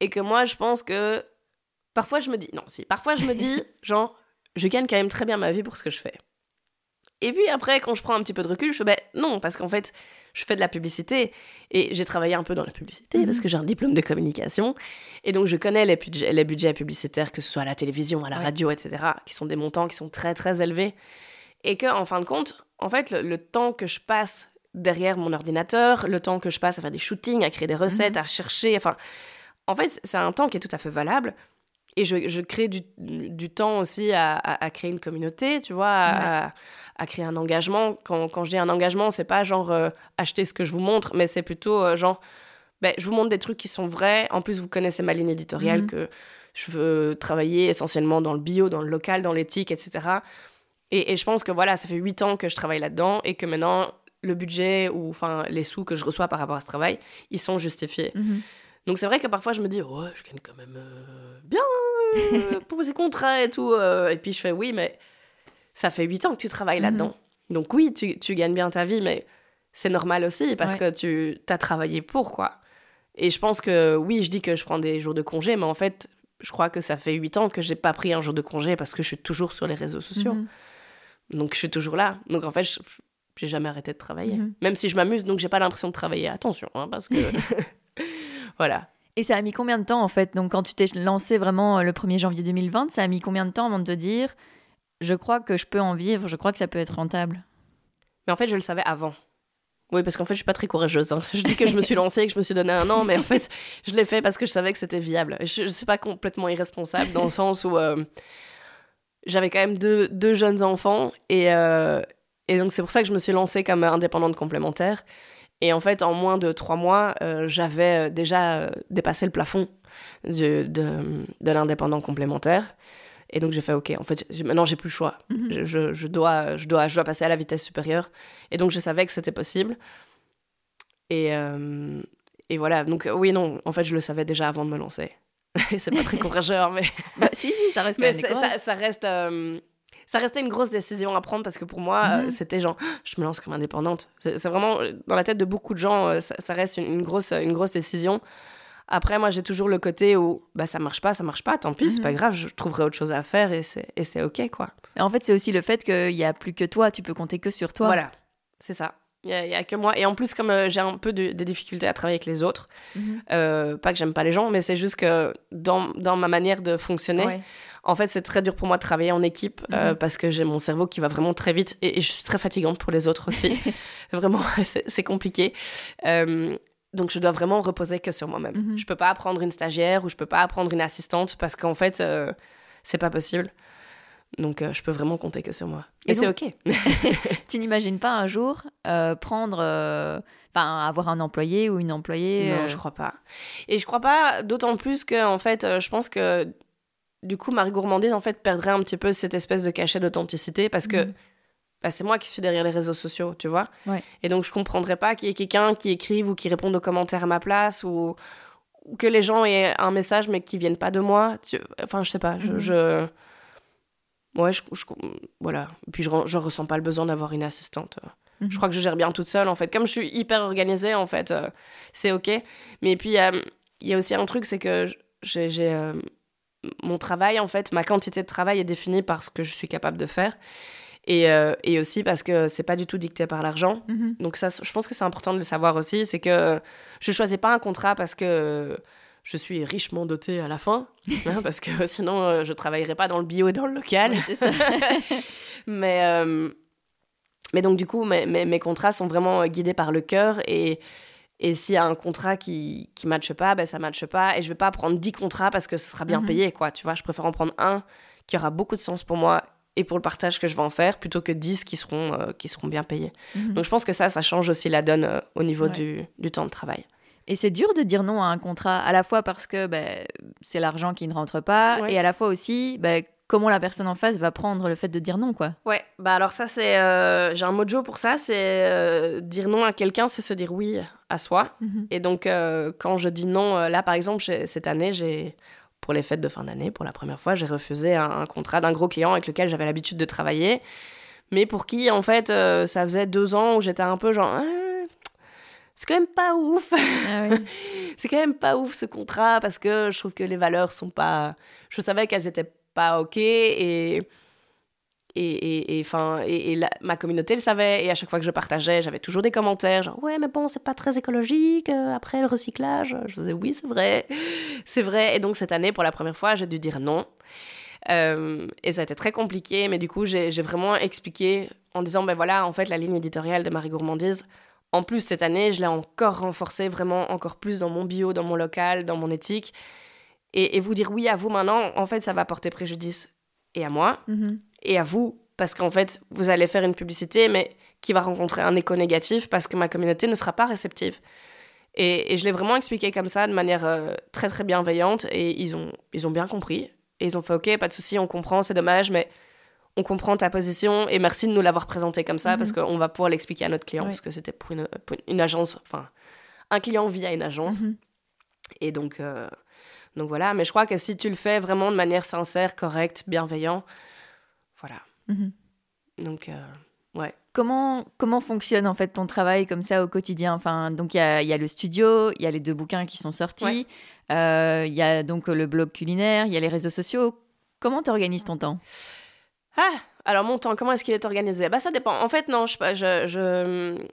Et que moi, je pense que... Parfois, je me dis... Non, si. Parfois, je me dis, genre, je gagne quand même très bien ma vie pour ce que je fais. Et puis après, quand je prends un petit peu de recul, je fais, ben non, parce qu'en fait, je fais de la publicité et j'ai travaillé un peu dans la publicité parce mhm. que j'ai un diplôme de communication. Et donc, je connais les budgets, les budgets publicitaires, que ce soit à la télévision, à la radio, etc., qui sont des montants qui sont très, très élevés. Et que, en fin de compte, en fait, le temps que je passe derrière mon ordinateur, le temps que je passe à faire des shootings, à créer des recettes, mhm. à chercher. Enfin, en fait, c'est un temps qui est tout à fait valable. Et je, je crée du, du, temps aussi à, à, créer une communauté, tu vois, à, à créer un engagement. Quand, quand, je dis un engagement, c'est pas genre euh, acheter ce que je vous montre, mais c'est plutôt euh, genre, ben, je vous montre des trucs qui sont vrais. En plus, vous connaissez ma ligne éditoriale, mhm. que je veux travailler essentiellement dans le bio, dans le local, dans l'éthique, etc. Et, et, je pense que voilà, ça fait huit ans que je travaille là-dedans et que maintenant, le budget ou enfin les sous que je reçois par rapport à ce travail, ils sont justifiés. Mhm. Donc c'est vrai que parfois je me dis ouais, je gagne quand même euh, bien euh, pour ces contrats et tout euh, et puis je fais oui mais ça fait 8 ans que tu travailles mhm. là-dedans. Donc oui, tu, tu, gagnes bien ta vie mais c'est normal aussi parce que tu as travaillé pour quoi. Et je pense que oui, je dis que je prends des jours de congé mais en fait, je crois que ça fait 8 ans que j'ai pas pris un jour de congé parce que je suis toujours sur les réseaux sociaux. Mhm. Donc je suis toujours là. Donc en fait, je, j'ai jamais arrêté de travailler. Mhm. Même si je m'amuse, donc j'ai pas l'impression de travailler. Attention, hein, parce que. voilà. Et ça a mis combien de temps en fait? Donc quand tu t'es lancé vraiment euh, le 1er janvier 2020, ça a mis combien de temps avant de te dire je crois que je peux en vivre, je crois que ça peut être rentable? Mais en fait, je le savais avant. Oui, parce qu'en fait, je suis pas très courageuse. Hein. Je dis que je me suis lancée, que je me suis donné un an, mais en fait, je l'ai fait parce que je savais que c'était viable. Je, ne suis pas complètement irresponsable dans le sens où euh, j'avais quand même deux, jeunes enfants et, euh, et donc, c'est pour ça que je me suis lancée comme indépendante complémentaire. Et en fait, en moins de trois mois, euh, j'avais euh, déjà euh, dépassé le plafond de, de, l'indépendant complémentaire. Et donc, j'ai fait OK, en fait, maintenant, j'ai plus le choix. Mhm. je, je, dois, je, dois, je dois passer à la vitesse supérieure. Et donc, je savais que c'était possible. Et, et voilà. Donc, oui, non, en fait, je le savais déjà avant de me lancer. c'est pas très courageux, hein, mais. Bah, si, si, ça reste mais ça, ça, reste ça restait une grosse décision à prendre parce que pour moi, euh, mhm. c'était genre, je me lance comme indépendante. C'est vraiment, dans la tête de beaucoup de gens, euh, ça, reste une, grosse, une grosse décision. Après, moi, j'ai toujours le côté où bah, ça marche pas, ça marche pas, tant pis, c'est pas mhm. grave, je trouverai autre chose à faire et c'est OK, quoi. En fait, c'est aussi le fait qu'il n'y a plus que toi, tu peux compter que sur toi. Voilà, c'est ça. Il n'y a, que moi. Et en plus, comme euh, j'ai un peu de, des difficultés à travailler avec les autres, mhm. pas que j'aime pas les gens, mais c'est juste que dans, dans, ma manière de fonctionner, en fait, c'est très dur pour moi de travailler en équipe euh, mhm. parce que j'ai mon cerveau qui va vraiment très vite et, je suis très fatigante pour les autres aussi. vraiment, c'est compliqué. Euh, donc, je dois vraiment reposer que sur moi-même. Je mhm. Je peux pas apprendre une stagiaire ou je peux pas apprendre une assistante parce qu'en fait, euh, c'est pas possible. Donc, je peux vraiment compter que sur moi. Et, c'est OK. tu n'imagines pas un jour prendre. Enfin, avoir un employé ou une employée Non, je crois pas. Et je crois pas, d'autant plus que, en fait, je pense que du coup, Marie Gourmandise, en fait, perdrait un petit peu cette espèce de cachet d'authenticité parce que mhm. bah, c'est moi qui suis derrière les réseaux sociaux, tu vois. Et donc, je comprendrais pas qu'il y ait quelqu'un qui écrive ou qui réponde aux commentaires à ma place ou, que les gens aient un message mais qui viennent pas de moi. Enfin, je sais pas. Je. Mhm. Ouais, je, voilà. Puis je, je ressens pas le besoin d'avoir une assistante. Je mhm. crois que je gère bien toute seule, en fait. Comme je suis hyper organisée, en fait, euh, c'est OK. Mais puis, il y a aussi un truc, c'est que j'ai euh, mon travail, en fait, ma quantité de travail est définie par ce que je suis capable de faire. Et, euh, et aussi parce que c'est pas du tout dicté par l'argent. Mhm. Donc ça, je pense que c'est important de le savoir aussi. C'est que je choisis pas un contrat parce que je suis richement dotée à la fin, hein, parce que sinon euh, je travaillerais pas dans le bio et dans le local. mais, euh, mais donc du coup, mes, mes, mes, contrats sont vraiment guidés par le cœur et et s'il y a un contrat qui ne matche pas, ben ça matche pas. Et je vais pas prendre 10 contrats parce que ce sera bien mhm. payé, quoi. Tu vois, je préfère en prendre un qui aura beaucoup de sens pour moi et pour le partage que je vais en faire, plutôt que 10 qui seront, euh, qui seront bien payés. Mhm. Donc je pense que ça, ça change aussi la donne euh, au niveau du, du, temps de travail. Et c'est dur de dire non à un contrat, à la fois parce que ben, c'est l'argent qui ne rentre pas, et à la fois aussi, ben, comment la personne en face va prendre le fait de dire non, quoi. Ouais, bah alors ça, c'est. Euh, j'ai un mojo pour ça, c'est euh, dire non à quelqu'un, c'est se dire oui à soi. Mhm. Et donc, euh, quand je dis non, là, par exemple, cette année, j'ai. Pour les fêtes de fin d'année, pour la première fois, j'ai refusé un, contrat d'un gros client avec lequel j'avais l'habitude de travailler, mais pour qui, en fait, ça faisait deux ans où j'étais un peu genre. Ah, c'est quand même pas ouf. Ah oui. c'est quand même pas ouf ce contrat parce que je trouve que les valeurs sont pas. Je savais qu'elles étaient pas ok et et, et, enfin, et, ma communauté le savait, et à chaque fois que je partageais, j'avais toujours des commentaires, genre ouais, mais bon, c'est pas très écologique, euh, après le recyclage. Je disais oui, c'est vrai, c'est vrai. Et donc cette année, pour la première fois, j'ai dû dire non. Euh, et ça a été très compliqué, mais du coup, j'ai vraiment expliqué en disant ben voilà, en fait, la ligne éditoriale de Marie Gourmandise, en plus, cette année, je l'ai encore renforcée, vraiment encore plus dans mon bio, dans mon local, dans mon éthique. Et, vous dire oui à vous maintenant, en fait, ça va porter préjudice et à moi, mm-hmm et à vous, parce qu'en fait, vous allez faire une publicité, mais qui va rencontrer un écho négatif parce que ma communauté ne sera pas réceptive. Et, je l'ai vraiment expliqué comme ça, de manière euh, très très bienveillante, et ils ont, ils ont bien compris. Et ils ont fait Ok, pas de souci, on comprend, c'est dommage, mais on comprend ta position, et merci de nous l'avoir présenté comme ça, parce mhm. qu'on va pouvoir l'expliquer à notre client, parce que c'était pour une, agence, enfin, un client via une agence. Mhm. Et donc, euh, donc voilà, mais je crois que si tu le fais vraiment de manière sincère, correcte, bienveillante, voilà. Mhm. Donc, euh, ouais. Comment, comment fonctionne en fait ton travail comme ça au quotidien? Enfin, Donc il y a, y a, le studio, il y a les deux bouquins qui sont sortis, euh, il y a donc le blog culinaire, il y a les réseaux sociaux. Comment tu organises ton temps? Ah, alors mon temps, comment est-ce qu'il est organisé? Bah ça dépend. En fait, non, je, je, je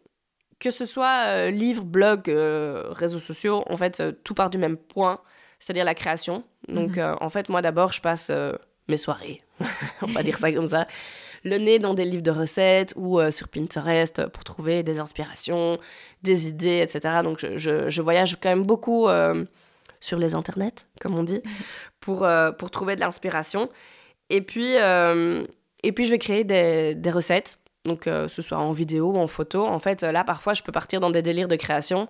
que ce soit euh, livre, blog, réseaux sociaux, en fait, tout part du même point, c'est-à-dire la création. Donc, mhm. en fait, moi d'abord, je passe mes soirées, on va dire ça comme ça, le nez dans des livres de recettes ou euh, sur Pinterest pour trouver des inspirations, des idées, etc. Donc je, je, voyage quand même beaucoup euh, sur les internets, comme on dit, pour, euh, pour trouver de l'inspiration. Et puis, et puis je vais créer des, des recettes, donc ce soit en vidéo ou en photo. En fait, là, parfois, je peux partir dans des délires de création.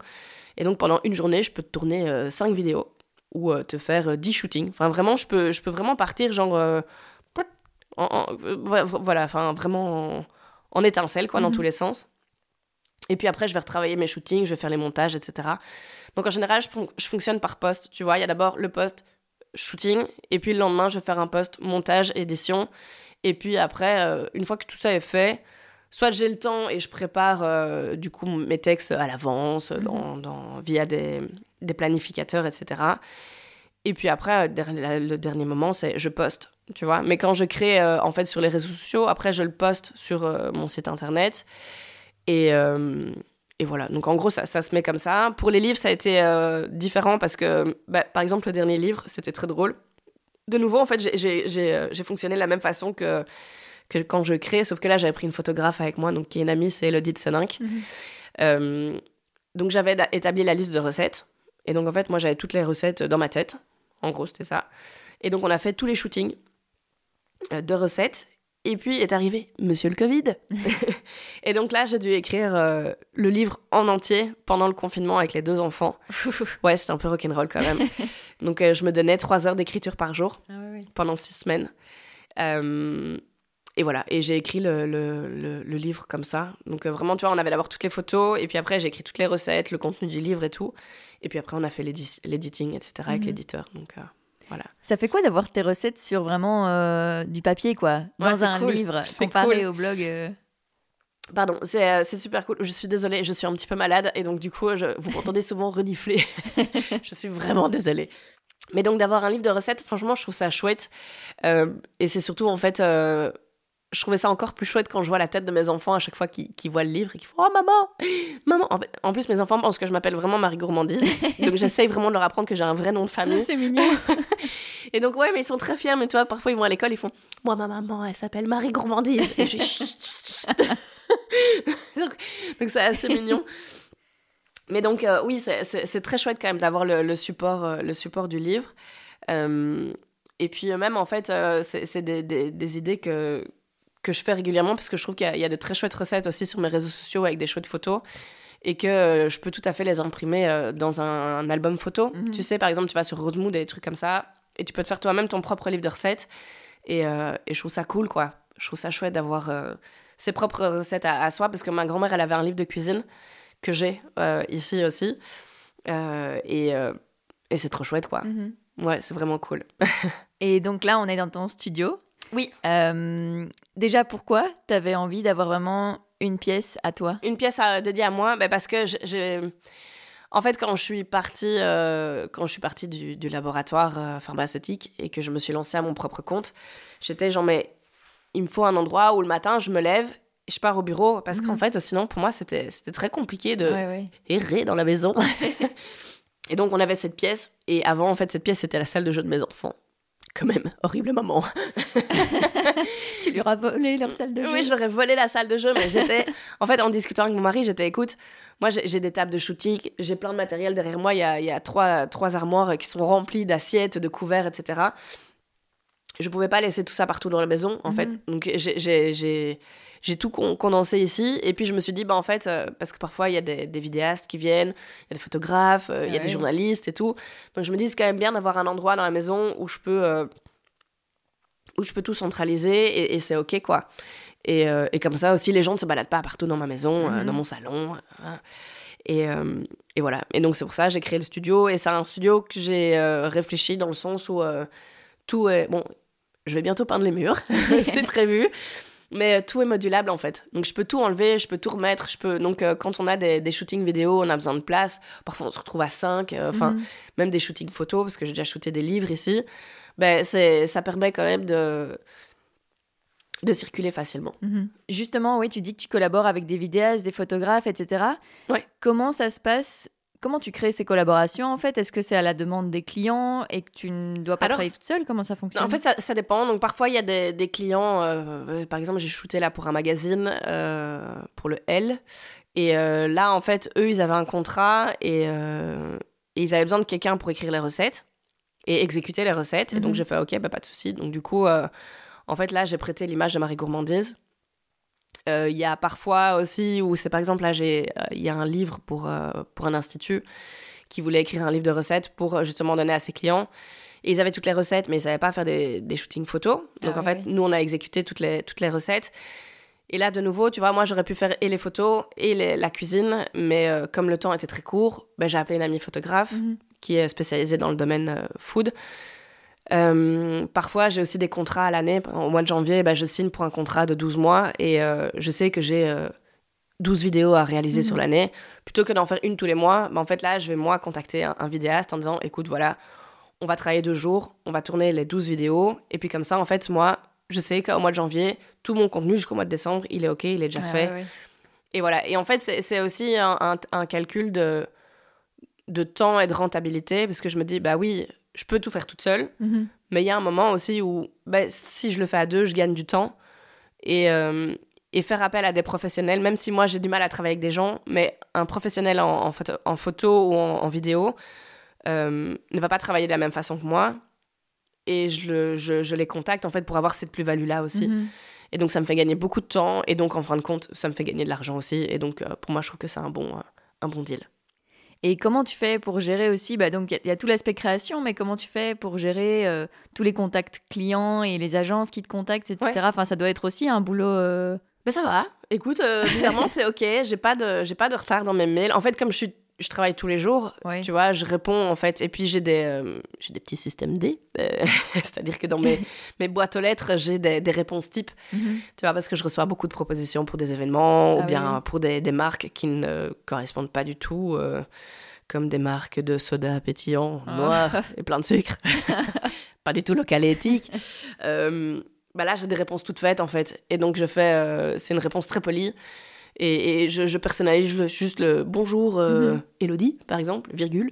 Et donc pendant une journée, je peux tourner cinq vidéos ou euh, te faire 10 euh, shootings. Enfin, vraiment, je peux, je peux vraiment partir, genre. Euh, voilà, enfin, vraiment en, étincelle, quoi, dans mhm. tous les sens. Et puis après, je vais retravailler mes shootings, je vais faire les montages, etc. Donc en général, je, je fonctionne par poste. Tu vois, il y a d'abord le poste shooting, et puis le lendemain, je vais faire un poste montage, édition. Et puis après, une fois que tout ça est fait, soit j'ai le temps et je prépare du coup mes textes à l'avance, mhm. dans, via des, des planificateurs, etc. Et puis après, euh, le dernier moment, c'est je poste, tu vois. Mais quand je crée, euh, en fait, sur les réseaux sociaux, après, je le poste sur euh, mon site internet. Et, et, voilà. Donc, en gros, ça, ça, se met comme ça. Pour les livres, ça a été différent parce que, bah, par exemple, le dernier livre, c'était très drôle. De nouveau, en fait, j'ai fonctionné de la même façon que, que quand je crée, sauf que là, j'avais pris une photographe avec moi, donc qui est une amie, c'est Elodie de Seninck. Mhm. donc, j'avais établi la liste de recettes. Et donc, en fait, moi, j'avais toutes les recettes dans ma tête. En gros, c'était ça. Et donc, on a fait tous les shootings euh, de recettes. Et puis est arrivé Monsieur le Covid. et donc là, j'ai dû écrire euh, le livre en entier pendant le confinement avec les deux enfants. ouais, c'était un peu rock'n'roll quand même. donc euh, je me donnais trois heures d'écriture par jour ah pendant six semaines. et voilà, et j'ai écrit le, le, le, livre comme ça. Donc vraiment, tu vois, on avait d'abord toutes les photos, et puis après, j'ai écrit toutes les recettes, le contenu du livre et tout. Et puis après, on a fait l'editing, etc. avec mhm. l'éditeur. Donc euh, voilà. Ça fait quoi d'avoir tes recettes sur vraiment euh, du papier, quoi, dans un livre, comparé au blog euh? Pardon, c'est super cool. Je suis désolée, je suis un petit peu malade et donc du coup, je, vous m'entendez souvent renifler. je suis vraiment désolée. Mais donc d'avoir un livre de recettes, franchement, je trouve ça chouette. et c'est surtout en fait je trouvais ça encore plus chouette quand je vois la tête de mes enfants à chaque fois qu'ils voient le livre et qu'ils font Oh maman Maman En plus, mes enfants pensent que je m'appelle vraiment Marie Gourmandise. donc j'essaye vraiment de leur apprendre que j'ai un vrai nom de famille. C'est mignon. et donc, ouais, mais ils sont très fiers. Mais toi, parfois, ils vont à l'école, ils font Moi, ma maman, elle s'appelle Marie Gourmandise. Et je donc, c'est assez mignon. Mais donc, euh, oui, c'est très chouette quand même d'avoir le, support, euh, le support du livre. Euh, et puis, même, en fait, c'est des, des, des idées que que je fais régulièrement parce que je trouve qu'il y, a de très chouettes recettes aussi sur mes réseaux sociaux avec des chouettes photos et que euh, je peux tout à fait les imprimer euh, dans un, album photo. Mhm. Tu sais, par exemple, tu vas sur Roadmood et des trucs comme ça et tu peux te faire toi-même ton propre livre de recettes et, euh, et, je trouve ça cool, quoi. Je trouve ça chouette d'avoir ses propres recettes à, soi parce que ma grand-mère, elle avait un livre de cuisine que j'ai ici aussi et, et c'est trop chouette, quoi. Mhm. Ouais, c'est vraiment cool. et donc là, on est dans ton studio oui. Euh, déjà, pourquoi tu avais envie d'avoir vraiment une pièce à toi? Une pièce à, dédiée à moi, bah, parce que j'ai. En fait, quand je suis partie, euh, quand je suis partie du, du laboratoire euh, pharmaceutique et que je me suis lancée à mon propre compte, j'étais genre, mais il me faut un endroit où le matin, je me lève et je pars au bureau. Parce qu'en Mhm. fait, sinon, pour moi, c'était c'était très compliqué de Ouais, ouais. errer dans la maison. et donc, on avait cette pièce. Et avant, en fait, cette pièce, c'était la salle de jeu de mes enfants. Quand même, horrible maman. Tu lui as volé leur salle de jeu Oui, j'aurais volé la salle de jeu, mais j'étais. en fait, en discutant avec mon mari, j'étais écoute, moi j'ai des tables de shooting, j'ai plein de matériel derrière moi, il y a, il y a trois, trois armoires qui sont remplies d'assiettes, de couverts, etc. Je pouvais pas laisser tout ça partout dans la maison, en fait. Mhm. Donc j'ai- j'ai tout con- condensé ici, et puis je me suis dit, bah en fait, euh, parce que parfois il y a des, des vidéastes qui viennent, il y a des photographes, euh, il y a des journalistes et tout. Donc je me dis, c'est quand même bien d'avoir un endroit dans la maison où je peux. euh, où je peux tout centraliser et, et c'est ok quoi. Et, et comme ça aussi, les gens ne se baladent pas partout dans ma maison, Mhm. dans mon salon. et, et voilà. Et donc c'est pour ça que j'ai créé le studio. Et c'est un studio que j'ai réfléchi dans le sens où tout est... Bon, je vais bientôt peindre les murs, c'est prévu. Mais euh, tout est modulable en fait. Donc je peux tout enlever, je peux tout remettre. Je peux... Donc euh, quand on a des, des shootings vidéo, on a besoin de place. Parfois on se retrouve à 5. Enfin, Mhm. même des shootings photos, parce que j'ai déjà shooté des livres ici. Ben, c'est, ça permet quand même de, de circuler facilement. Mhm. Justement, oui, tu dis que tu collabores avec des vidéastes, des photographes, etc. Ouais. Comment ça se passe Comment tu crées ces collaborations en fait? Est-ce que c'est à la demande des clients et que tu ne dois pas Alors, travailler toute seule? Comment ça fonctionne En fait, ça, ça dépend. Donc, parfois, il y a des, des clients. euh, par exemple, j'ai shooté là pour un magazine, euh, pour le L. Et euh, là, en fait, eux, ils avaient un contrat et, euh, et ils avaient besoin de quelqu'un pour écrire les recettes et exécuter les recettes. Et donc, Mhm. j'ai fait, OK, bah, pas de souci. Donc, du coup, euh, en fait, là, j'ai prêté l'image de Marie Gourmandise. Euh, Il y a parfois aussi où c'est par exemple là j'ai euh, il y a un livre pour euh, pour un institut qui voulait écrire un livre de recettes pour justement donner à ses clients et ils avaient toutes les recettes mais ils savaient pas faire des, des shootings photos donc Ah en ouais, fait nous on a exécuté toutes les toutes les recettes et là de nouveau tu vois moi j'aurais pu faire et les photos et les- la cuisine mais euh, comme le temps était très court ben, j'ai appelé une amie photographe Mhm. qui est spécialisée dans le domaine euh, food. Euh, parfois, j'ai aussi des contrats à l'année. Au mois de janvier, bah, je signe pour un contrat de 12 mois et euh, je sais que j'ai euh, 12 vidéos à réaliser Mhm. sur l'année. Plutôt que d'en faire une tous les mois, bah, en fait, là, je vais moi contacter un, un vidéaste en disant écoute, voilà, on va travailler deux jours, on va tourner les 12 vidéos. Et puis, comme ça, en fait, moi, je sais qu'au mois de janvier, tout mon contenu jusqu'au mois de décembre, il est OK, il est déjà Ouais, fait. ouais, ouais. Et voilà. Et en fait, c'est c'est aussi un, un- un calcul de, de temps et de rentabilité, parce que je me dis, bah oui, je peux tout faire toute seule, Mhm. mais il y a un moment aussi où, bah, si je le fais à deux, je gagne du temps. Et, euh, et faire appel à des professionnels, même si moi j'ai du mal à travailler avec des gens, mais un professionnel en, en photo, en photo ou en, en vidéo euh, ne va pas travailler de la même façon que moi. Et je, le- je, je les contacte en fait pour avoir cette plus-value-là aussi. Mhm. Et donc, ça me fait gagner beaucoup de temps. Et donc, en fin de compte, ça me fait gagner de l'argent aussi. Et donc, euh, pour moi, je trouve que c'est un bon, un bon deal. Et comment tu fais pour gérer aussi bah, Donc, il y a- il y, a tout l'aspect création, mais comment tu fais pour gérer euh, tous les contacts clients et les agences qui te contactent, etc. Ouais. Enfin, ça doit être aussi un boulot. euh, Mais ça va. Écoute, euh, bizarrement, c'est OK. J'ai pas, de, j'ai pas de retard dans mes mails. En fait, comme je, suis, je travaille tous les jours, tu vois, je réponds, en fait. Et puis, j'ai des, euh, j'ai des petits systèmes D. Euh, C'est-à-dire que dans mes, mes boîtes aux lettres, j'ai des, des réponses types. Mhm. Tu vois, parce que je reçois beaucoup de propositions pour des événements Ah ou bien oui. pour des, des marques qui ne correspondent pas du tout, euh, comme des marques de soda pétillant, Ah. noir et plein de sucre. pas du tout local et éthique. Bah là, j'ai des réponses toutes faites en fait. Et donc, je fais. c'est une réponse très polie. Et, et je, je personnalise juste le bonjour euh, Mhm. Elodie, par exemple, virgule.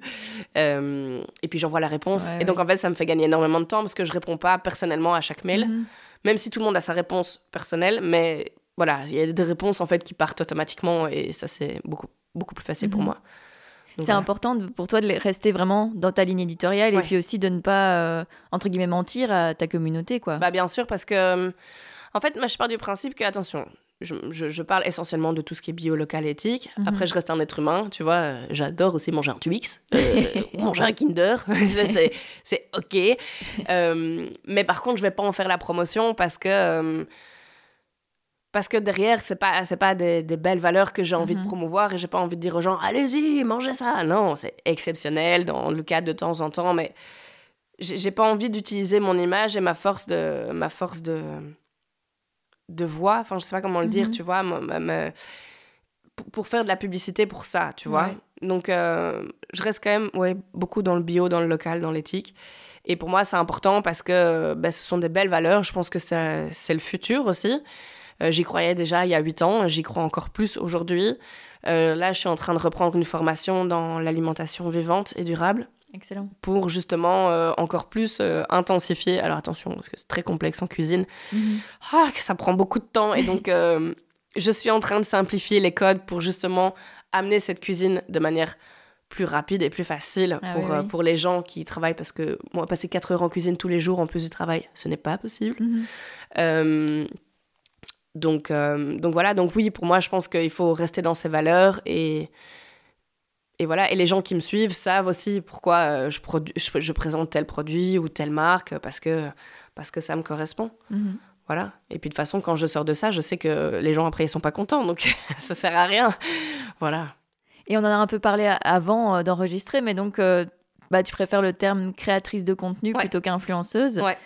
Euh, et puis j'envoie la réponse. Ouais, et donc, en fait, ça me fait gagner énormément de temps parce que je réponds pas personnellement à chaque mail Mhm. même si tout le monde a sa réponse personnelle, mais voilà, il y a des réponses en fait qui partent automatiquement et ça c'est beaucoup beaucoup plus facile pour Mhm. moi. C'est voilà. important pour toi de rester vraiment dans ta ligne éditoriale et puis aussi de ne pas, euh, entre guillemets, mentir à ta communauté, quoi. Bah bien sûr parce que euh, en fait, moi je pars du principe que attention, je, je- je parle essentiellement de tout ce qui est bio, local et éthique. Mhm. Après, je reste un être humain, tu vois. euh, J'adore aussi manger un Twix, euh, ou manger un Kinder. C'est- OK. Euh, mais par contre, je vais pas en faire la promotion parce que. parce que derrière, c'est pas, c'est pas des, des belles valeurs que j'ai envie Mhm. de promouvoir et j'ai pas envie de dire aux gens, allez-y, mangez ça. Non, c'est exceptionnel dans le cas de temps en temps, mais j'ai pas envie d'utiliser mon image et ma force de, ma force de, de voix. Enfin, je sais pas comment le dire, Mhm. tu vois. pour, faire de la publicité pour ça, tu vois. Ouais. Donc, euh, je reste quand même ouais, beaucoup dans le bio, dans le local, dans l'éthique. Et pour moi, c'est important parce que ben, ce sont des belles valeurs. Je pense que c'est le futur aussi. Euh, j'y croyais déjà il y a huit ans, j'y crois encore plus aujourd'hui. Euh, là, je suis en train de reprendre une formation dans l'alimentation vivante et durable Excellent. pour justement euh, encore plus euh, intensifier. Alors attention, parce que c'est très complexe en cuisine. Mhm. Ah, ça prend beaucoup de temps. Et donc, euh, je suis en train de simplifier les codes pour justement amener cette cuisine de manière plus rapide et plus facile Ah pour, oui, oui. pour les gens qui travaillent. Parce que moi, passer 4 heures en cuisine tous les jours en plus du travail, ce n'est pas possible. Mhm. Donc, donc voilà, donc oui, pour moi, je pense qu'il faut rester dans ses valeurs et, et voilà. Et les gens qui me suivent savent aussi pourquoi euh, je, produ- je, je présente tel produit ou telle marque parce que, parce que ça me correspond. Mhm. Voilà. Et puis de toute façon, quand je sors de ça, je sais que les gens après, ils sont pas contents, donc ça sert à rien. Voilà. Et on en a un peu parlé avant euh, d'enregistrer, mais donc euh, bah, tu préfères le terme créatrice de contenu Ouais. plutôt qu'influenceuse. Ouais.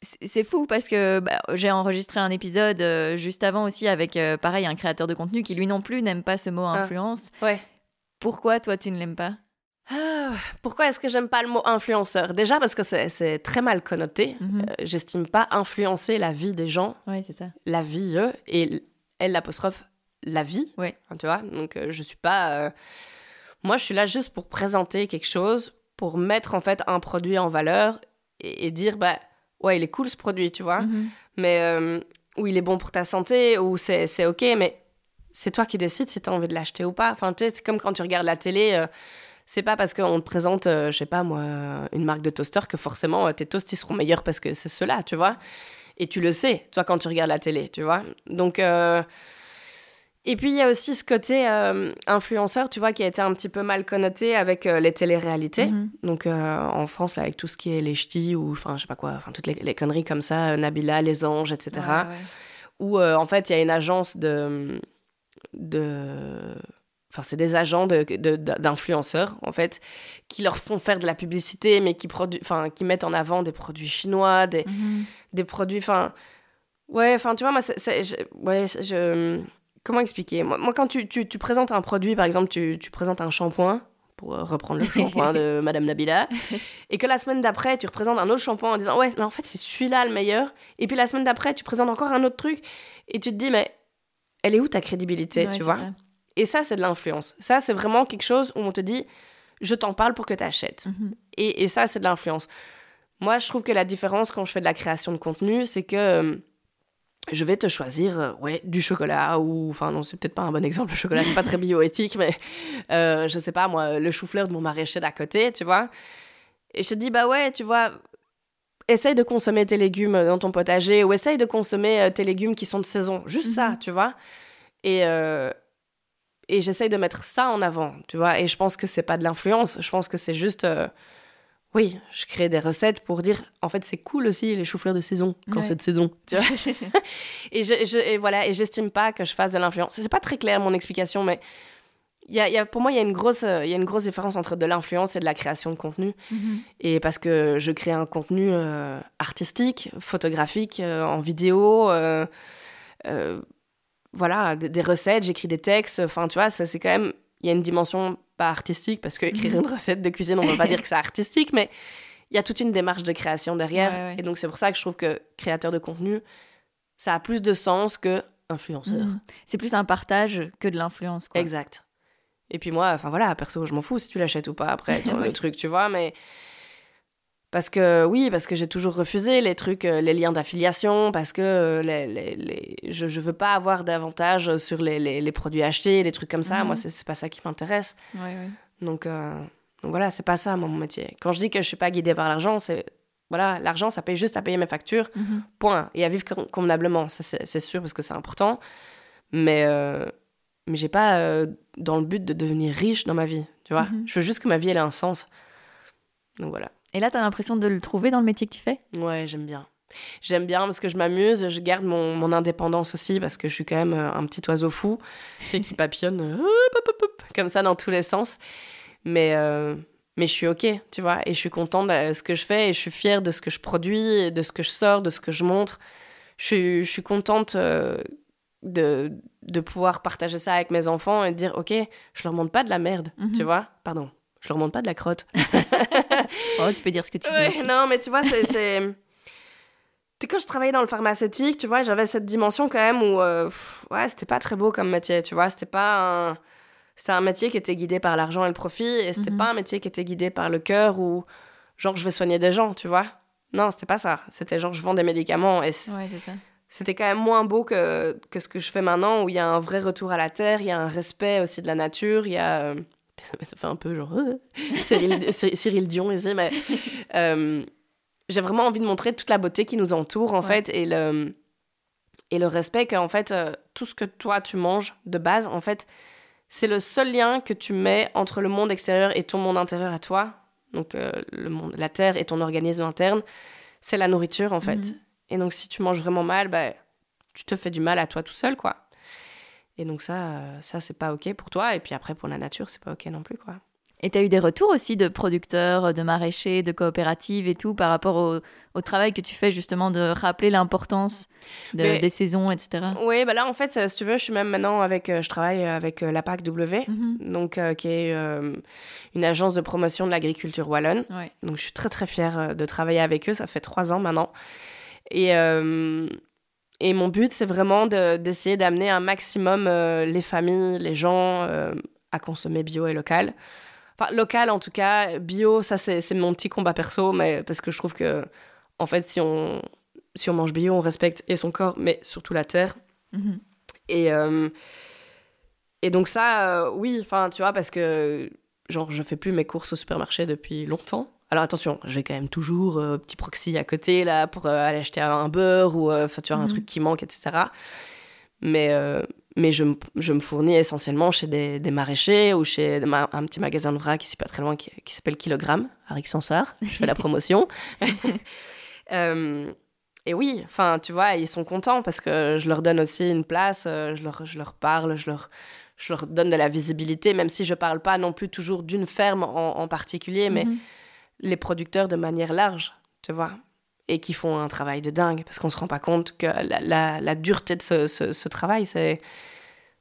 C'est- fou parce que bah, j'ai enregistré un épisode euh, juste avant aussi avec, pareil, un créateur de contenu qui lui non plus n'aime pas ce mot Ah. influence. Ouais. Pourquoi toi tu ne l'aimes pas? Ah, pourquoi est-ce que j'aime pas le mot influenceur? Déjà parce que c'est très mal connoté. Mhm. Euh, J'estime pas influencer la vie des gens. Ouais, c'est ça. la vie eux, et elle l'apostrophe la vie. Ouais. Hein, tu vois? Donc euh, je suis pas. euh, Moi, je suis là juste pour présenter quelque chose, pour mettre en fait un produit en valeur et, et dire bah ouais, il est cool ce produit, tu vois? Mhm. Mais euh, ou il est bon pour ta santé, ou c'est c'est ok, mais c'est toi qui décides si tu as envie de l'acheter ou pas. Enfin, tu sais, c'est comme quand tu regardes la télé. euh, c'est pas parce qu'on te présente, euh, je sais pas moi, une marque de toaster que forcément euh, tes toasts ils seront meilleurs parce que c'est ceux-là, tu vois. Et tu le sais, toi, quand tu regardes la télé, tu vois. Donc, euh, et puis il y a aussi ce côté euh, influenceur, tu vois, qui a été un petit peu mal connoté avec euh, les téléréalités. Mhm. Donc euh, en France, là, avec tout ce qui est les ch'tis ou enfin, je sais pas quoi, enfin, toutes les, les conneries comme ça, Nabila, les anges, etc. Ouais, ouais. Où en fait, il y a une agence de. De Enfin, c'est des agents de- de- d'influenceurs, en fait, qui leur font faire de la publicité, mais qui, produ- enfin, qui mettent en avant des produits chinois, des, Mhm. des produits. Enfin, ouais, enfin, tu vois, moi, je, ouais, je. Comment expliquer? Moi, moi, quand tu, tu, tu présentes un produit, par exemple, tu, tu présentes un shampoing, pour euh, reprendre le shampoing de Madame Nabila, et que la semaine d'après, tu représentes un autre shampoing en disant, ouais, mais en fait, c'est celui-là le meilleur, et puis la semaine d'après, tu présentes encore un autre truc, et tu te dis, mais elle est où ta crédibilité, Ouais, tu vois? ça. Et ça, c'est de l'influence. Ça, c'est vraiment quelque chose où on te dit, je t'en parle pour que tu achètes. Mhm. Et, et ça, c'est de l'influence. Moi, je trouve que la différence quand je fais de la création de contenu, c'est que euh, je vais te choisir euh, ouais, du chocolat ou... Enfin, non, c'est peut-être pas un bon exemple, le chocolat, c'est pas très bioéthique, mais euh, je sais pas, moi, le chou-fleur de mon maraîcher d'à côté, tu vois? Et je te dis, bah ouais, tu vois, essaye de consommer tes légumes dans ton potager ou essaye de consommer euh, tes légumes qui sont de saison. Juste ça, Mhm. tu vois. Et, euh, et j'essaye de mettre ça en avant, tu vois. Et je pense que c'est pas de l'influence. Je pense que c'est juste. euh, oui, je crée des recettes pour dire, en fait, c'est cool aussi les choux-fleurs de saison, quand Ouais. c'est de saison, tu vois. et, je, je- et voilà, et j'estime pas que je fasse de l'influence. C'est pas très clair mon explication, mais y a, il y a- pour moi, il y, a une grosse, euh, il y a une grosse différence entre de l'influence et de la création de contenu. Mhm. Et parce que je crée un contenu euh, artistique, photographique, euh, en vidéo, euh, voilà, des, recettes, j'écris des textes. Enfin, tu vois, ça, c'est quand même. Il y a une dimension pas artistique, parce que écrire Mhm. une recette de cuisine, on ne va pas dire que c'est artistique, mais il y a toute une démarche de création derrière. Ouais, ouais. Et donc, c'est pour ça que je trouve que créateur de contenu, ça a plus de sens que influenceur. Mhm. C'est plus un partage que de l'influence. Exact. Et puis moi, enfin voilà, perso, je m'en fous si tu l'achètes ou pas après, tu vois, le truc, tu vois, mais. Parce que, oui, parce que j'ai toujours refusé les trucs, euh, les liens d'affiliation, parce que euh, les, les, les- je, je veux pas avoir d'avantage sur les, produits achetés, les trucs comme ça. Mhm. Moi, c'est c'est pas ça qui m'intéresse. Ouais, ouais. Donc, euh, donc voilà, c'est pas ça mon métier. Quand je dis que je suis pas guidée par l'argent, c'est. Voilà, l'argent, ça paye juste à payer mes factures, Mhm. point. Et à vivre con- convenablement, ça c'est sûr parce que c'est important. Mais, euh, mais j'ai pas euh, dans le but de devenir riche dans ma vie, tu vois. Mhm. Je veux juste que ma vie elle ait un sens. Donc voilà. Et là, t'as l'impression de le trouver dans le métier que tu fais? Ouais, j'aime bien. J'aime bien parce que je m'amuse, je garde mon, mon indépendance aussi parce que je suis quand même euh, un petit oiseau fou tu qui papillonne euh, hop, hop, hop, hop, comme ça dans tous les sens. Mais, euh, mais je suis OK, tu vois, et je suis contente de ce que je fais et je suis fière de ce que je produis, de ce que je sors, de ce que je montre. je, suis- je suis contente euh, de, de pouvoir partager ça avec mes enfants et de dire, ok, je leur montre pas de la merde, Mhm. tu vois Pardon, je leur montre pas de la crotte. Oh, tu peux dire ce que tu veux. Ouais, non, mais tu vois, c'est. quand je travaillais dans le pharmaceutique, tu vois, j'avais cette dimension quand même où, euh, pff, ouais, c'était pas très beau comme métier, tu vois. C'était pas un. C'était un métier qui était guidé par l'argent et le profit, et c'était Mhm. pas un métier qui était guidé par le cœur ou genre je vais soigner des gens, tu vois. Non, c'était pas ça. C'était genre je vends des médicaments et Ouais, c'est ça. C'était quand même moins beau que, que ce que je fais maintenant où il y a un vrai retour à la terre, il y a un respect aussi de la nature, il y a. euh, Ça fait un peu genre. euh, Cyril, Cy- Cyril Dion ici, mais. euh, j'ai vraiment envie de montrer toute la beauté qui nous entoure, en Ouais. fait, et le, et le respect qu'en fait, euh, tout ce que toi, tu manges de base, en fait, c'est le seul lien que tu mets entre le monde extérieur et ton monde intérieur à toi. Donc, euh, le monde, la terre et ton organisme interne, c'est la nourriture, en fait. Mhm. Et donc, si tu manges vraiment mal, bah, tu te fais du mal à toi tout seul, quoi. Et donc, ça, euh, ça c'est pas OK pour toi. Et puis après, pour la nature, c'est pas OK non plus, quoi. Et tu as eu des retours aussi de producteurs, de maraîchers, de coopératives et tout par rapport au, au travail que tu fais justement de rappeler l'importance de- Mais- des saisons, etc. Oui, bah là, en fait, si tu veux, je suis même maintenant avec. euh, je travaille avec euh, la PAC W. Mhm. donc euh, qui est euh, une agence de promotion de l'agriculture wallonne. Ouais. Donc je suis très très fière euh, de travailler avec eux, ça fait trois ans maintenant. Et, euh, et mon but, c'est vraiment de- d'essayer d'amener un maximum euh, les familles, les gens euh, à consommer bio et local. Enfin, local en tout cas, bio, ça c'est mon petit combat perso, mais parce que je trouve que, en fait, si on, si on mange bio, on respecte et son corps, mais surtout la terre. Mhm. Et, euh, et donc ça, euh, oui, enfin, tu vois, parce que, genre, je fais plus mes courses au supermarché depuis longtemps. Alors attention, j'ai quand même toujours euh, petit proxy à côté, là, pour euh, aller acheter un beurre ou, euh, enfin, tu vois, un Mhm. truc qui manque, etc. Mais, euh, mais je, me- je me fournis essentiellement chez des, des maraîchers ou chez ma- un petit magasin de vrac ici pas très loin qui, qui s'appelle Kilogramme, à Rixensart. Je fais la promotion. Euh, et oui, enfin, tu vois, ils sont contents parce que je leur donne aussi une place, je, leur, je leur parle, je leur, je leur donne de la visibilité, même si je parle pas non plus toujours d'une ferme en, en particulier, mais Mhm. Les producteurs de manière large, tu vois, et qui font un travail de dingue, parce qu'on se rend pas compte que la, la- la dureté de ce, ce- ce travail, c'est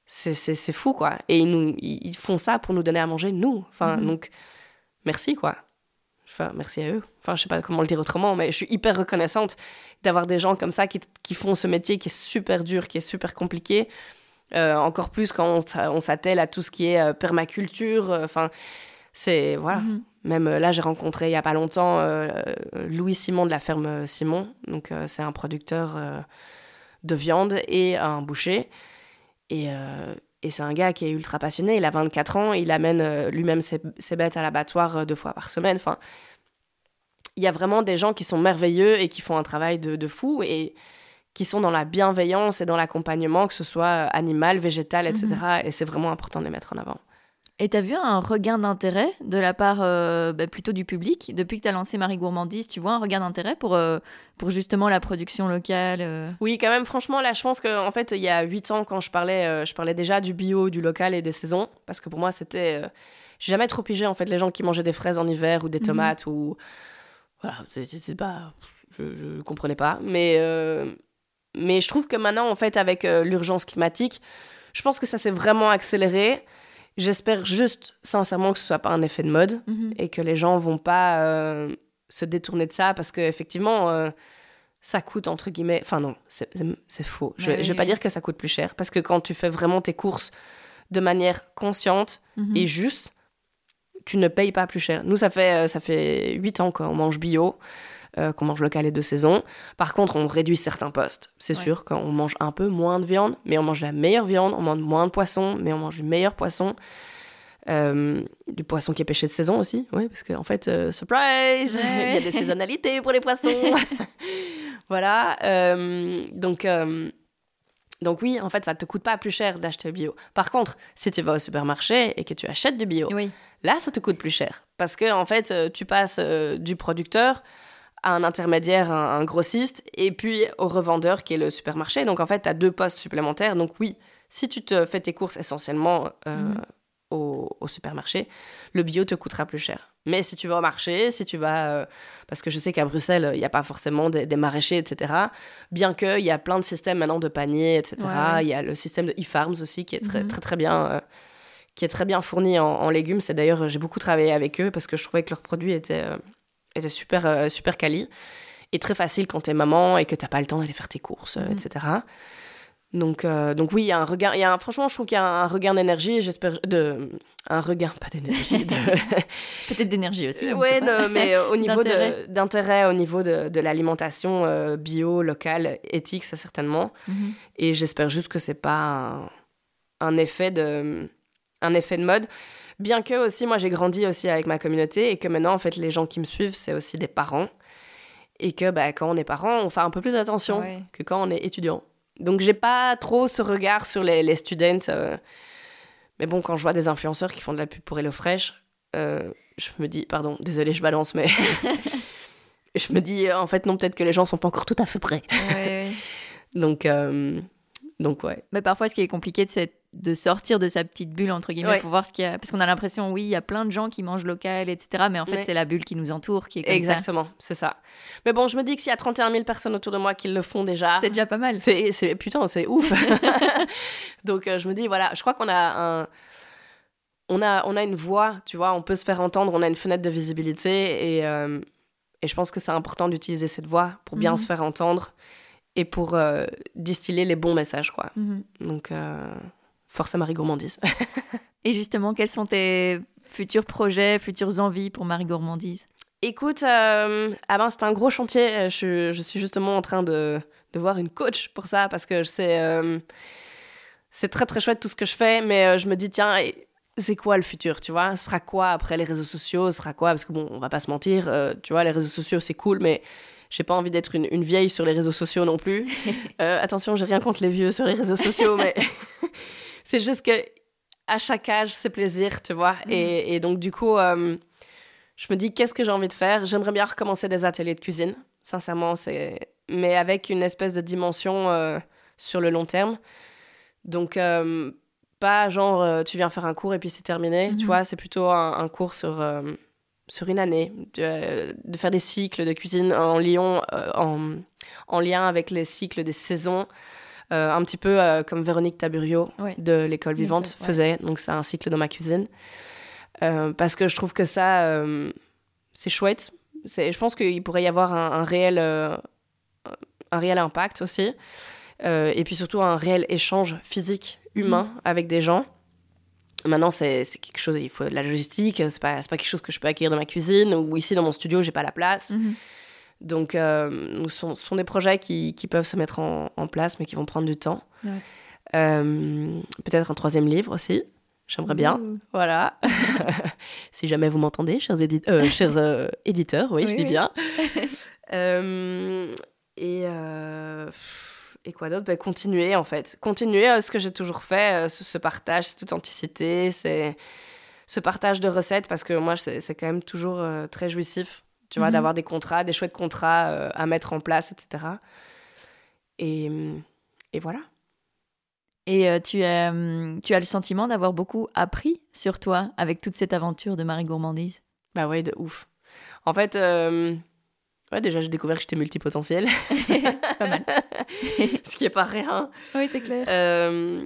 c'est fou, quoi. Et ils, nous, ils ils font ça pour nous donner à manger, nous. Enfin, Mhm. donc, merci, quoi. Enfin, merci à eux. Enfin, je sais pas comment le dire autrement, mais je suis hyper reconnaissante d'avoir des gens comme ça qui, qui font ce métier qui est super dur, qui est super compliqué. Euh, encore plus quand on s'a- on s'attelle à tout ce qui est euh, permaculture. euh, Enfin, c'est. Voilà. Mhm. Même euh, là, j'ai rencontré il y a pas longtemps euh, Louis Simon de la ferme Simon. Donc, euh, c'est un producteur euh, de viande et un boucher. Et, euh, et c'est un gars qui est ultra passionné. Il a 24 ans. Il amène euh, lui-même ses, ses bêtes à l'abattoir euh, deux fois par semaine. Enfin, il y a vraiment des gens qui sont merveilleux et qui font un travail de, de fou et qui sont dans la bienveillance et dans l'accompagnement, que ce soit euh, animal, végétal, etc. Et c'est vraiment important de les mettre en avant. Et tu as vu un regain d'intérêt de la part euh, bah, plutôt du public? Depuis que tu as lancé Marie Gourmandise Tu vois un regain d'intérêt pour, euh, pour justement la production locale euh? Oui, quand même, franchement, là, je pense qu'en en fait, il y a huit ans, quand je parlais, je parlais déjà du bio, du local et des saisons, parce que pour moi, c'était... J'ai jamais trop pigé, en fait, les gens qui mangeaient des fraises en hiver ou des Mhm. tomates ou... Voilà, c'est- pas... Je, je comprenais pas, mais... Mais je trouve que maintenant, en fait, avec l'urgence climatique, je pense que ça s'est vraiment accéléré. J'espère juste, sincèrement, que ce soit pas un effet de mode Mhm. et que les gens vont pas euh, se détourner de ça parce qu'effectivement, euh, ça coûte entre guillemets. Enfin, non, c'est faux. Je, Ouais, je vais pas dire que ça coûte plus cher parce que quand tu fais vraiment tes courses de manière consciente Mhm. et juste, tu ne payes pas plus cher. Nous, ça fait, euh, ça fait 8 ans qu'on mange bio, euh, qu'on mange local et de saison. Par contre, on réduit certains postes. C'est Ouais. sûr qu'on mange un peu moins de viande, mais on mange la meilleure viande, on mange moins de poisson, mais on mange du meilleur poisson. Euh, du poisson qui est pêché de saison aussi, oui, parce qu'en fait, euh, surprise, Ouais. il y a des saisonnalités pour les poissons. voilà, euh, donc, donc oui, en fait, ça te coûte pas plus cher d'acheter bio. Par contre, si tu vas au supermarché et que tu achètes du bio, Oui. là, ça te coûte plus cher. Parce que, en fait, tu passes du producteur à un intermédiaire, un, un grossiste, et puis au revendeur qui est le supermarché. Donc, en fait, tu as deux postes supplémentaires. Donc, oui, si tu te fais tes courses essentiellement euh, Mhm. au, au supermarché, le bio te coûtera plus cher. Mais si tu vas au marché, si tu vas... euh, parce que je sais qu'à Bruxelles, il n'y a pas forcément des, des maraîchers, etc. Bien qu'il y a plein de systèmes maintenant de paniers, etc. Ouais. Il y a le système de e-farms aussi qui est très, Mhm. très, très bien... euh, qui est très bien fourni en, en légumes. C'est d'ailleurs, j'ai beaucoup travaillé avec eux parce que je trouvais que leurs produits étaient, euh, étaient super, euh, super quali et très facile quand t'es maman et que t'as pas le temps d'aller faire tes courses, euh, Mhm. etc. Donc, euh, donc oui, il y a un regain, il y a un- franchement, je trouve qu'il y a un regain d'énergie, j'espère, de, un regain, pas d'énergie, de, Peut-être d'énergie aussi. de- mais euh, au niveau D'intérêt. au niveau de, de l'alimentation euh, bio, locale, éthique, ça certainement. Mhm. Et j'espère juste que c'est pas un, un effet de un effet de mode. Bien que aussi, moi j'ai grandi aussi avec ma communauté et que maintenant en fait les gens qui me suivent c'est aussi des parents et que bah, quand on est parent on fait un peu plus attention Ouais. que quand on est étudiant. Donc j'ai pas trop ce regard sur les, les students. euh. Mais bon, quand je vois des influenceurs qui font de la pub pour HelloFresh, euh, je me dis, pardon, désolé, je balance, mais je me dis, en fait, non, peut-être que les gens sont pas encore tout à fait prêts. Ouais, ouais. Donc, euh, donc ouais. Mais parfois, ce qui est compliqué, c'est de sortir de sa petite bulle, entre guillemets, Ouais. pour voir ce qu'il y a. Parce qu'on a l'impression, oui, il y a plein de gens qui mangent local, etc. Mais en fait, Ouais. c'est la bulle qui nous entoure qui est comme Exactement, c'est ça. Mais bon, je me dis que s'il y a 31 000 personnes autour de moi qui le font déjà. C'est déjà pas mal. c'est, c'est- putain, c'est ouf. Donc euh, je me dis, voilà, je crois qu'on a un... On a, on a une voix, tu vois, on peut se faire entendre, on a une fenêtre de visibilité et, euh, et je pense que c'est important d'utiliser cette voix pour bien Mhm. se faire entendre et pour euh, distiller les bons messages, quoi. Mhm. Donc, force à Marie Gourmandise. Et justement, quels sont tes futurs projets, futures envies pour Marie Gourmandise Écoute, euh, ah ben, c'est un gros chantier. Euh, Je, je suis justement en train de, de voir une coach pour ça parce que c'est euh, c'est très très chouette tout ce que je fais, mais euh, je me dis tiens, c'est quoi le futur, tu vois? Ce sera quoi après les réseaux sociaux? Ce sera quoi? Parce que bon, on va pas se mentir, euh, tu vois, les réseaux sociaux c'est cool, mais j'ai pas envie d'être une, une vieille sur les réseaux sociaux non plus. Euh, attention, j'ai rien contre les vieux sur les réseaux sociaux, mais c'est juste que à chaque âge, c'est plaisir, tu vois. Et, et donc du coup. euh, je me dis qu'est-ce que j'ai envie de faire? J'aimerais bien recommencer des ateliers de cuisine, sincèrement, c'est mais avec une espèce de dimension euh, sur le long terme. Donc euh, pas genre tu viens faire un cours et puis c'est terminé, tu vois, c'est plutôt un, un cours sur sur une année, de, de faire des cycles de cuisine en en, en lien avec les cycles des saisons. Euh, un petit peu euh, comme Véronique Taburio Ouais. de l'école vivante ouais. faisait. Donc c'est un cycle dans ma cuisine. Euh, parce que je trouve que ça, c'est chouette. C'est, je pense qu'il pourrait y avoir un, un réel, un réel impact aussi. Et puis surtout un réel échange physique, humain, avec des gens. Maintenant, c'est, c'est quelque chose, il faut de la logistique, c'est pas, c'est pas quelque chose que je peux acquérir dans ma cuisine ou ici dans mon studio, j'ai pas la place. Mhm. Donc, euh, ce sont, des projets qui, qui peuvent se mettre en, en place, mais qui vont prendre du temps. Ouais. Euh, peut-être un troisième livre aussi, j'aimerais bien. Ouh. Voilà. si jamais vous m'entendez, chers, édi- euh, chers euh, éditeurs, oui, je dis oui. bien. Euh, et, et quoi d'autre? Ben, Continuer, en fait. Continuer ce que j'ai toujours fait, ce, ce partage, cette authenticité, c'est ce partage de recettes, parce que moi, c'est quand même toujours très jouissif, tu vois, Mhm. d'avoir des contrats, des chouettes contrats euh, à mettre en place, etc. Et, et voilà. Et euh, tu, as, tu as le sentiment d'avoir beaucoup appris sur toi avec toute cette aventure de Marie Gourmandise? Bah ouais, de ouf. En fait, euh, ouais, déjà, j'ai découvert que j'étais multipotentiel, C'est pas mal. ce qui est pas rien. oui, c'est clair. Euh,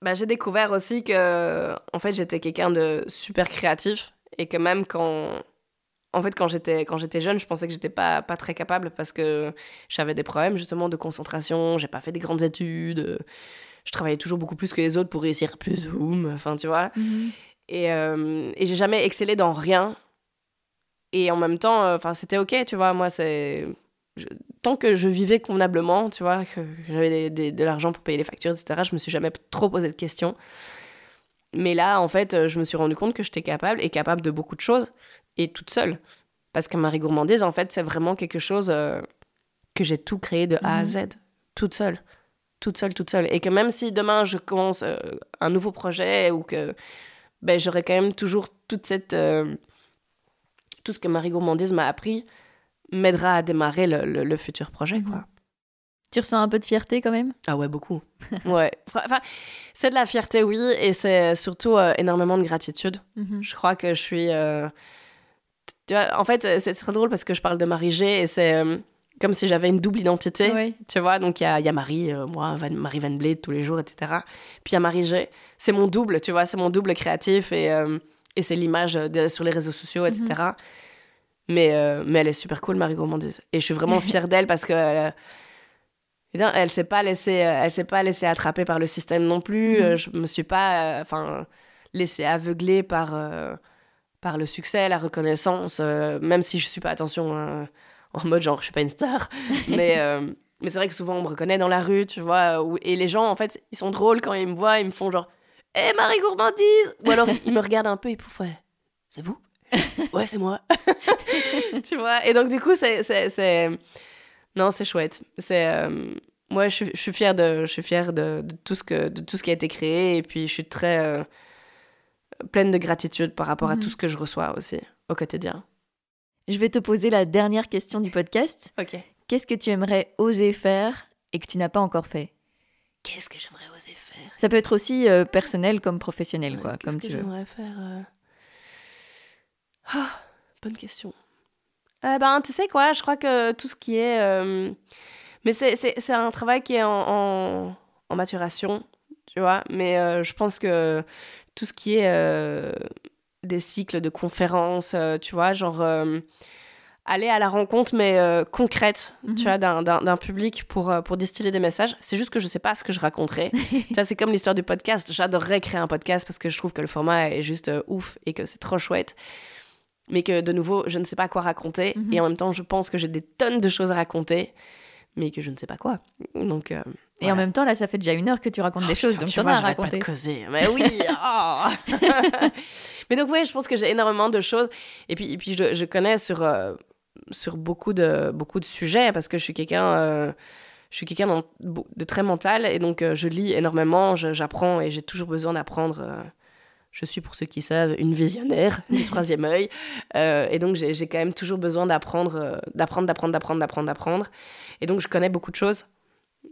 bah, j'ai découvert aussi que, en fait, j'étais quelqu'un de super créatif et que même quand, en fait, quand j'étais quand j'étais jeune, je pensais que j'étais pas pas très capable parce que j'avais des problèmes justement de concentration. J'ai pas fait des grandes études. Je travaillais toujours beaucoup plus que les autres pour réussir plus zoom. Enfin, tu vois. Mhm. Et, euh, et j'ai jamais excellé dans rien. Et en même temps, euh, enfin, c'était ok, tu vois. Moi, c'est. je- Tant que je vivais convenablement, tu vois, que j'avais de l'argent pour payer les factures, etc., je me suis jamais trop posé de questions. Mais là, en fait, je me suis rendu compte que j'étais capable et capable de beaucoup de choses et toute seule. Parce que Marie Gourmandise, en fait, c'est vraiment quelque chose euh, que j'ai tout créé de A à Mhm. Z, toute seule. Toute seule, toute seule. Et que même si demain je commence euh, un nouveau projet ou que ben, j'aurai quand même toujours toute cette. euh, tout ce que Marie Gourmandise m'a appris m'aidera à démarrer le, le- le futur projet, quoi. Tu ressens un peu de fierté quand même? Ah ouais, beaucoup. ouais. Enfin, c'est de la fierté, oui, et c'est surtout euh, énormément de gratitude. Mhm. Je crois que je suis euh, Tu vois, en fait, c'est très drôle parce que je parle de Marie G et c'est euh, comme si j'avais une double identité. Oui. Tu vois, donc il y a, il y a Marie, euh, moi, Van- Marie Van Blade tous les jours, etc. Puis il y a Marie G. C'est mon double, tu vois, c'est mon double créatif et, euh, et c'est l'image sur les réseaux sociaux, etc. mais, euh, mais elle est super cool, Marie Gourmandise. Et je suis vraiment fière d'elle parce que. elle s'est pas laissée, elle s'est pas laissée attraper par le système non plus. Mhm. Euh, Je me suis pas, enfin, laissée aveugler par par le succès, la reconnaissance. euh, même si je suis pas attention euh, en mode genre je suis pas une star, mais euh, mais c'est vrai que souvent on me reconnaît dans la rue, tu vois. où- et les gens en fait ils sont drôles quand ils me voient, ils me font genre Hé Marie Gourmandise Ou alors ils me regardent un peu et pouf, ouais, c'est vous? Ouais, c'est moi. tu vois Et donc, du coup, c'est. Non, c'est chouette. C'est. euh, Moi, je suis, je suis fière, de, je suis fière de, de tout ce que, de tout ce qui a été créé. Et puis, je suis très. Pleine de gratitude par rapport à Mhm. tout ce que je reçois aussi au quotidien. Je vais te poser la dernière question du podcast. Ok. Qu'est-ce que tu aimerais oser faire et que tu n'as pas encore fait? Qu'est-ce que j'aimerais oser faire? Ça peut être aussi euh, personnel comme professionnel, Ouais, quoi, qu'est-ce comme que tu veux. j'aimerais faire euh Ah, bonne question. Euh, ben, tu sais quoi, je crois que tout ce qui est... euh, Mais c'est, un travail qui est en, en, en maturation, tu vois. Mais je pense que tout ce qui est euh, des cycles de conférences, euh, tu vois, genre... euh, aller à la rencontre, mais concrète, Mhm. tu vois, d'un, public pour, pour distiller des messages. C'est juste que je sais pas ce que je raconterai. Ça, c'est comme l'histoire du podcast. J'adorerais créer un podcast parce que je trouve que le format est juste ouf et que c'est trop chouette. Mais que, de nouveau, je ne sais pas quoi raconter. Mhm. Et en même temps, je pense que j'ai des tonnes de choses à raconter, mais que je ne sais pas quoi. Donc, euh, Et voilà. en même temps, là, ça fait déjà une heure que tu racontes des choses, Putain, donc tu t'en vois, as à j'arrête pas raconter. de causer. Mais oui oh. Mais donc, ouais, je pense que j'ai énormément de choses. Et puis, et puis je, je connais sur, euh, sur beaucoup, de, beaucoup de sujets parce que je suis quelqu'un... euh, je suis quelqu'un de très mental et donc euh, je lis énormément, j'apprends et j'ai toujours besoin d'apprendre. euh, je suis, pour ceux qui savent, une visionnaire du troisième œil. Euh, et donc, j'ai quand même toujours besoin d'apprendre, d'apprendre, d'apprendre, d'apprendre, d'apprendre, d'apprendre. Et donc, je connais beaucoup de choses.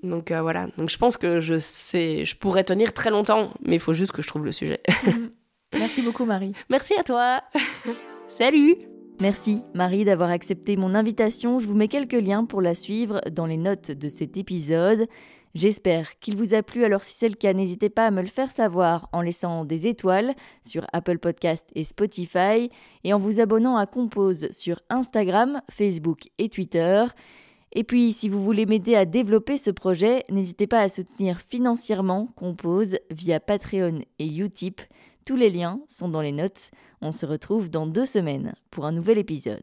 Donc, euh, voilà. Donc, je pense que je sais, je pourrais tenir très longtemps, mais il faut juste que je trouve le sujet. Merci beaucoup, Marie. Merci à toi. Salut. Merci, Marie, d'avoir accepté mon invitation. Je vous mets quelques liens pour la suivre dans les notes de cet épisode. J'espère qu'il vous a plu, alors si c'est le cas, n'hésitez pas à me le faire savoir en laissant des étoiles sur Apple Podcast et Spotify et en vous abonnant à Compose sur Instagram, Facebook et Twitter. Et puis, si vous voulez m'aider à développer ce projet, n'hésitez pas à soutenir financièrement Compose via Patreon et Utip. Tous les liens sont dans les notes. On se retrouve dans deux semaines pour un nouvel épisode.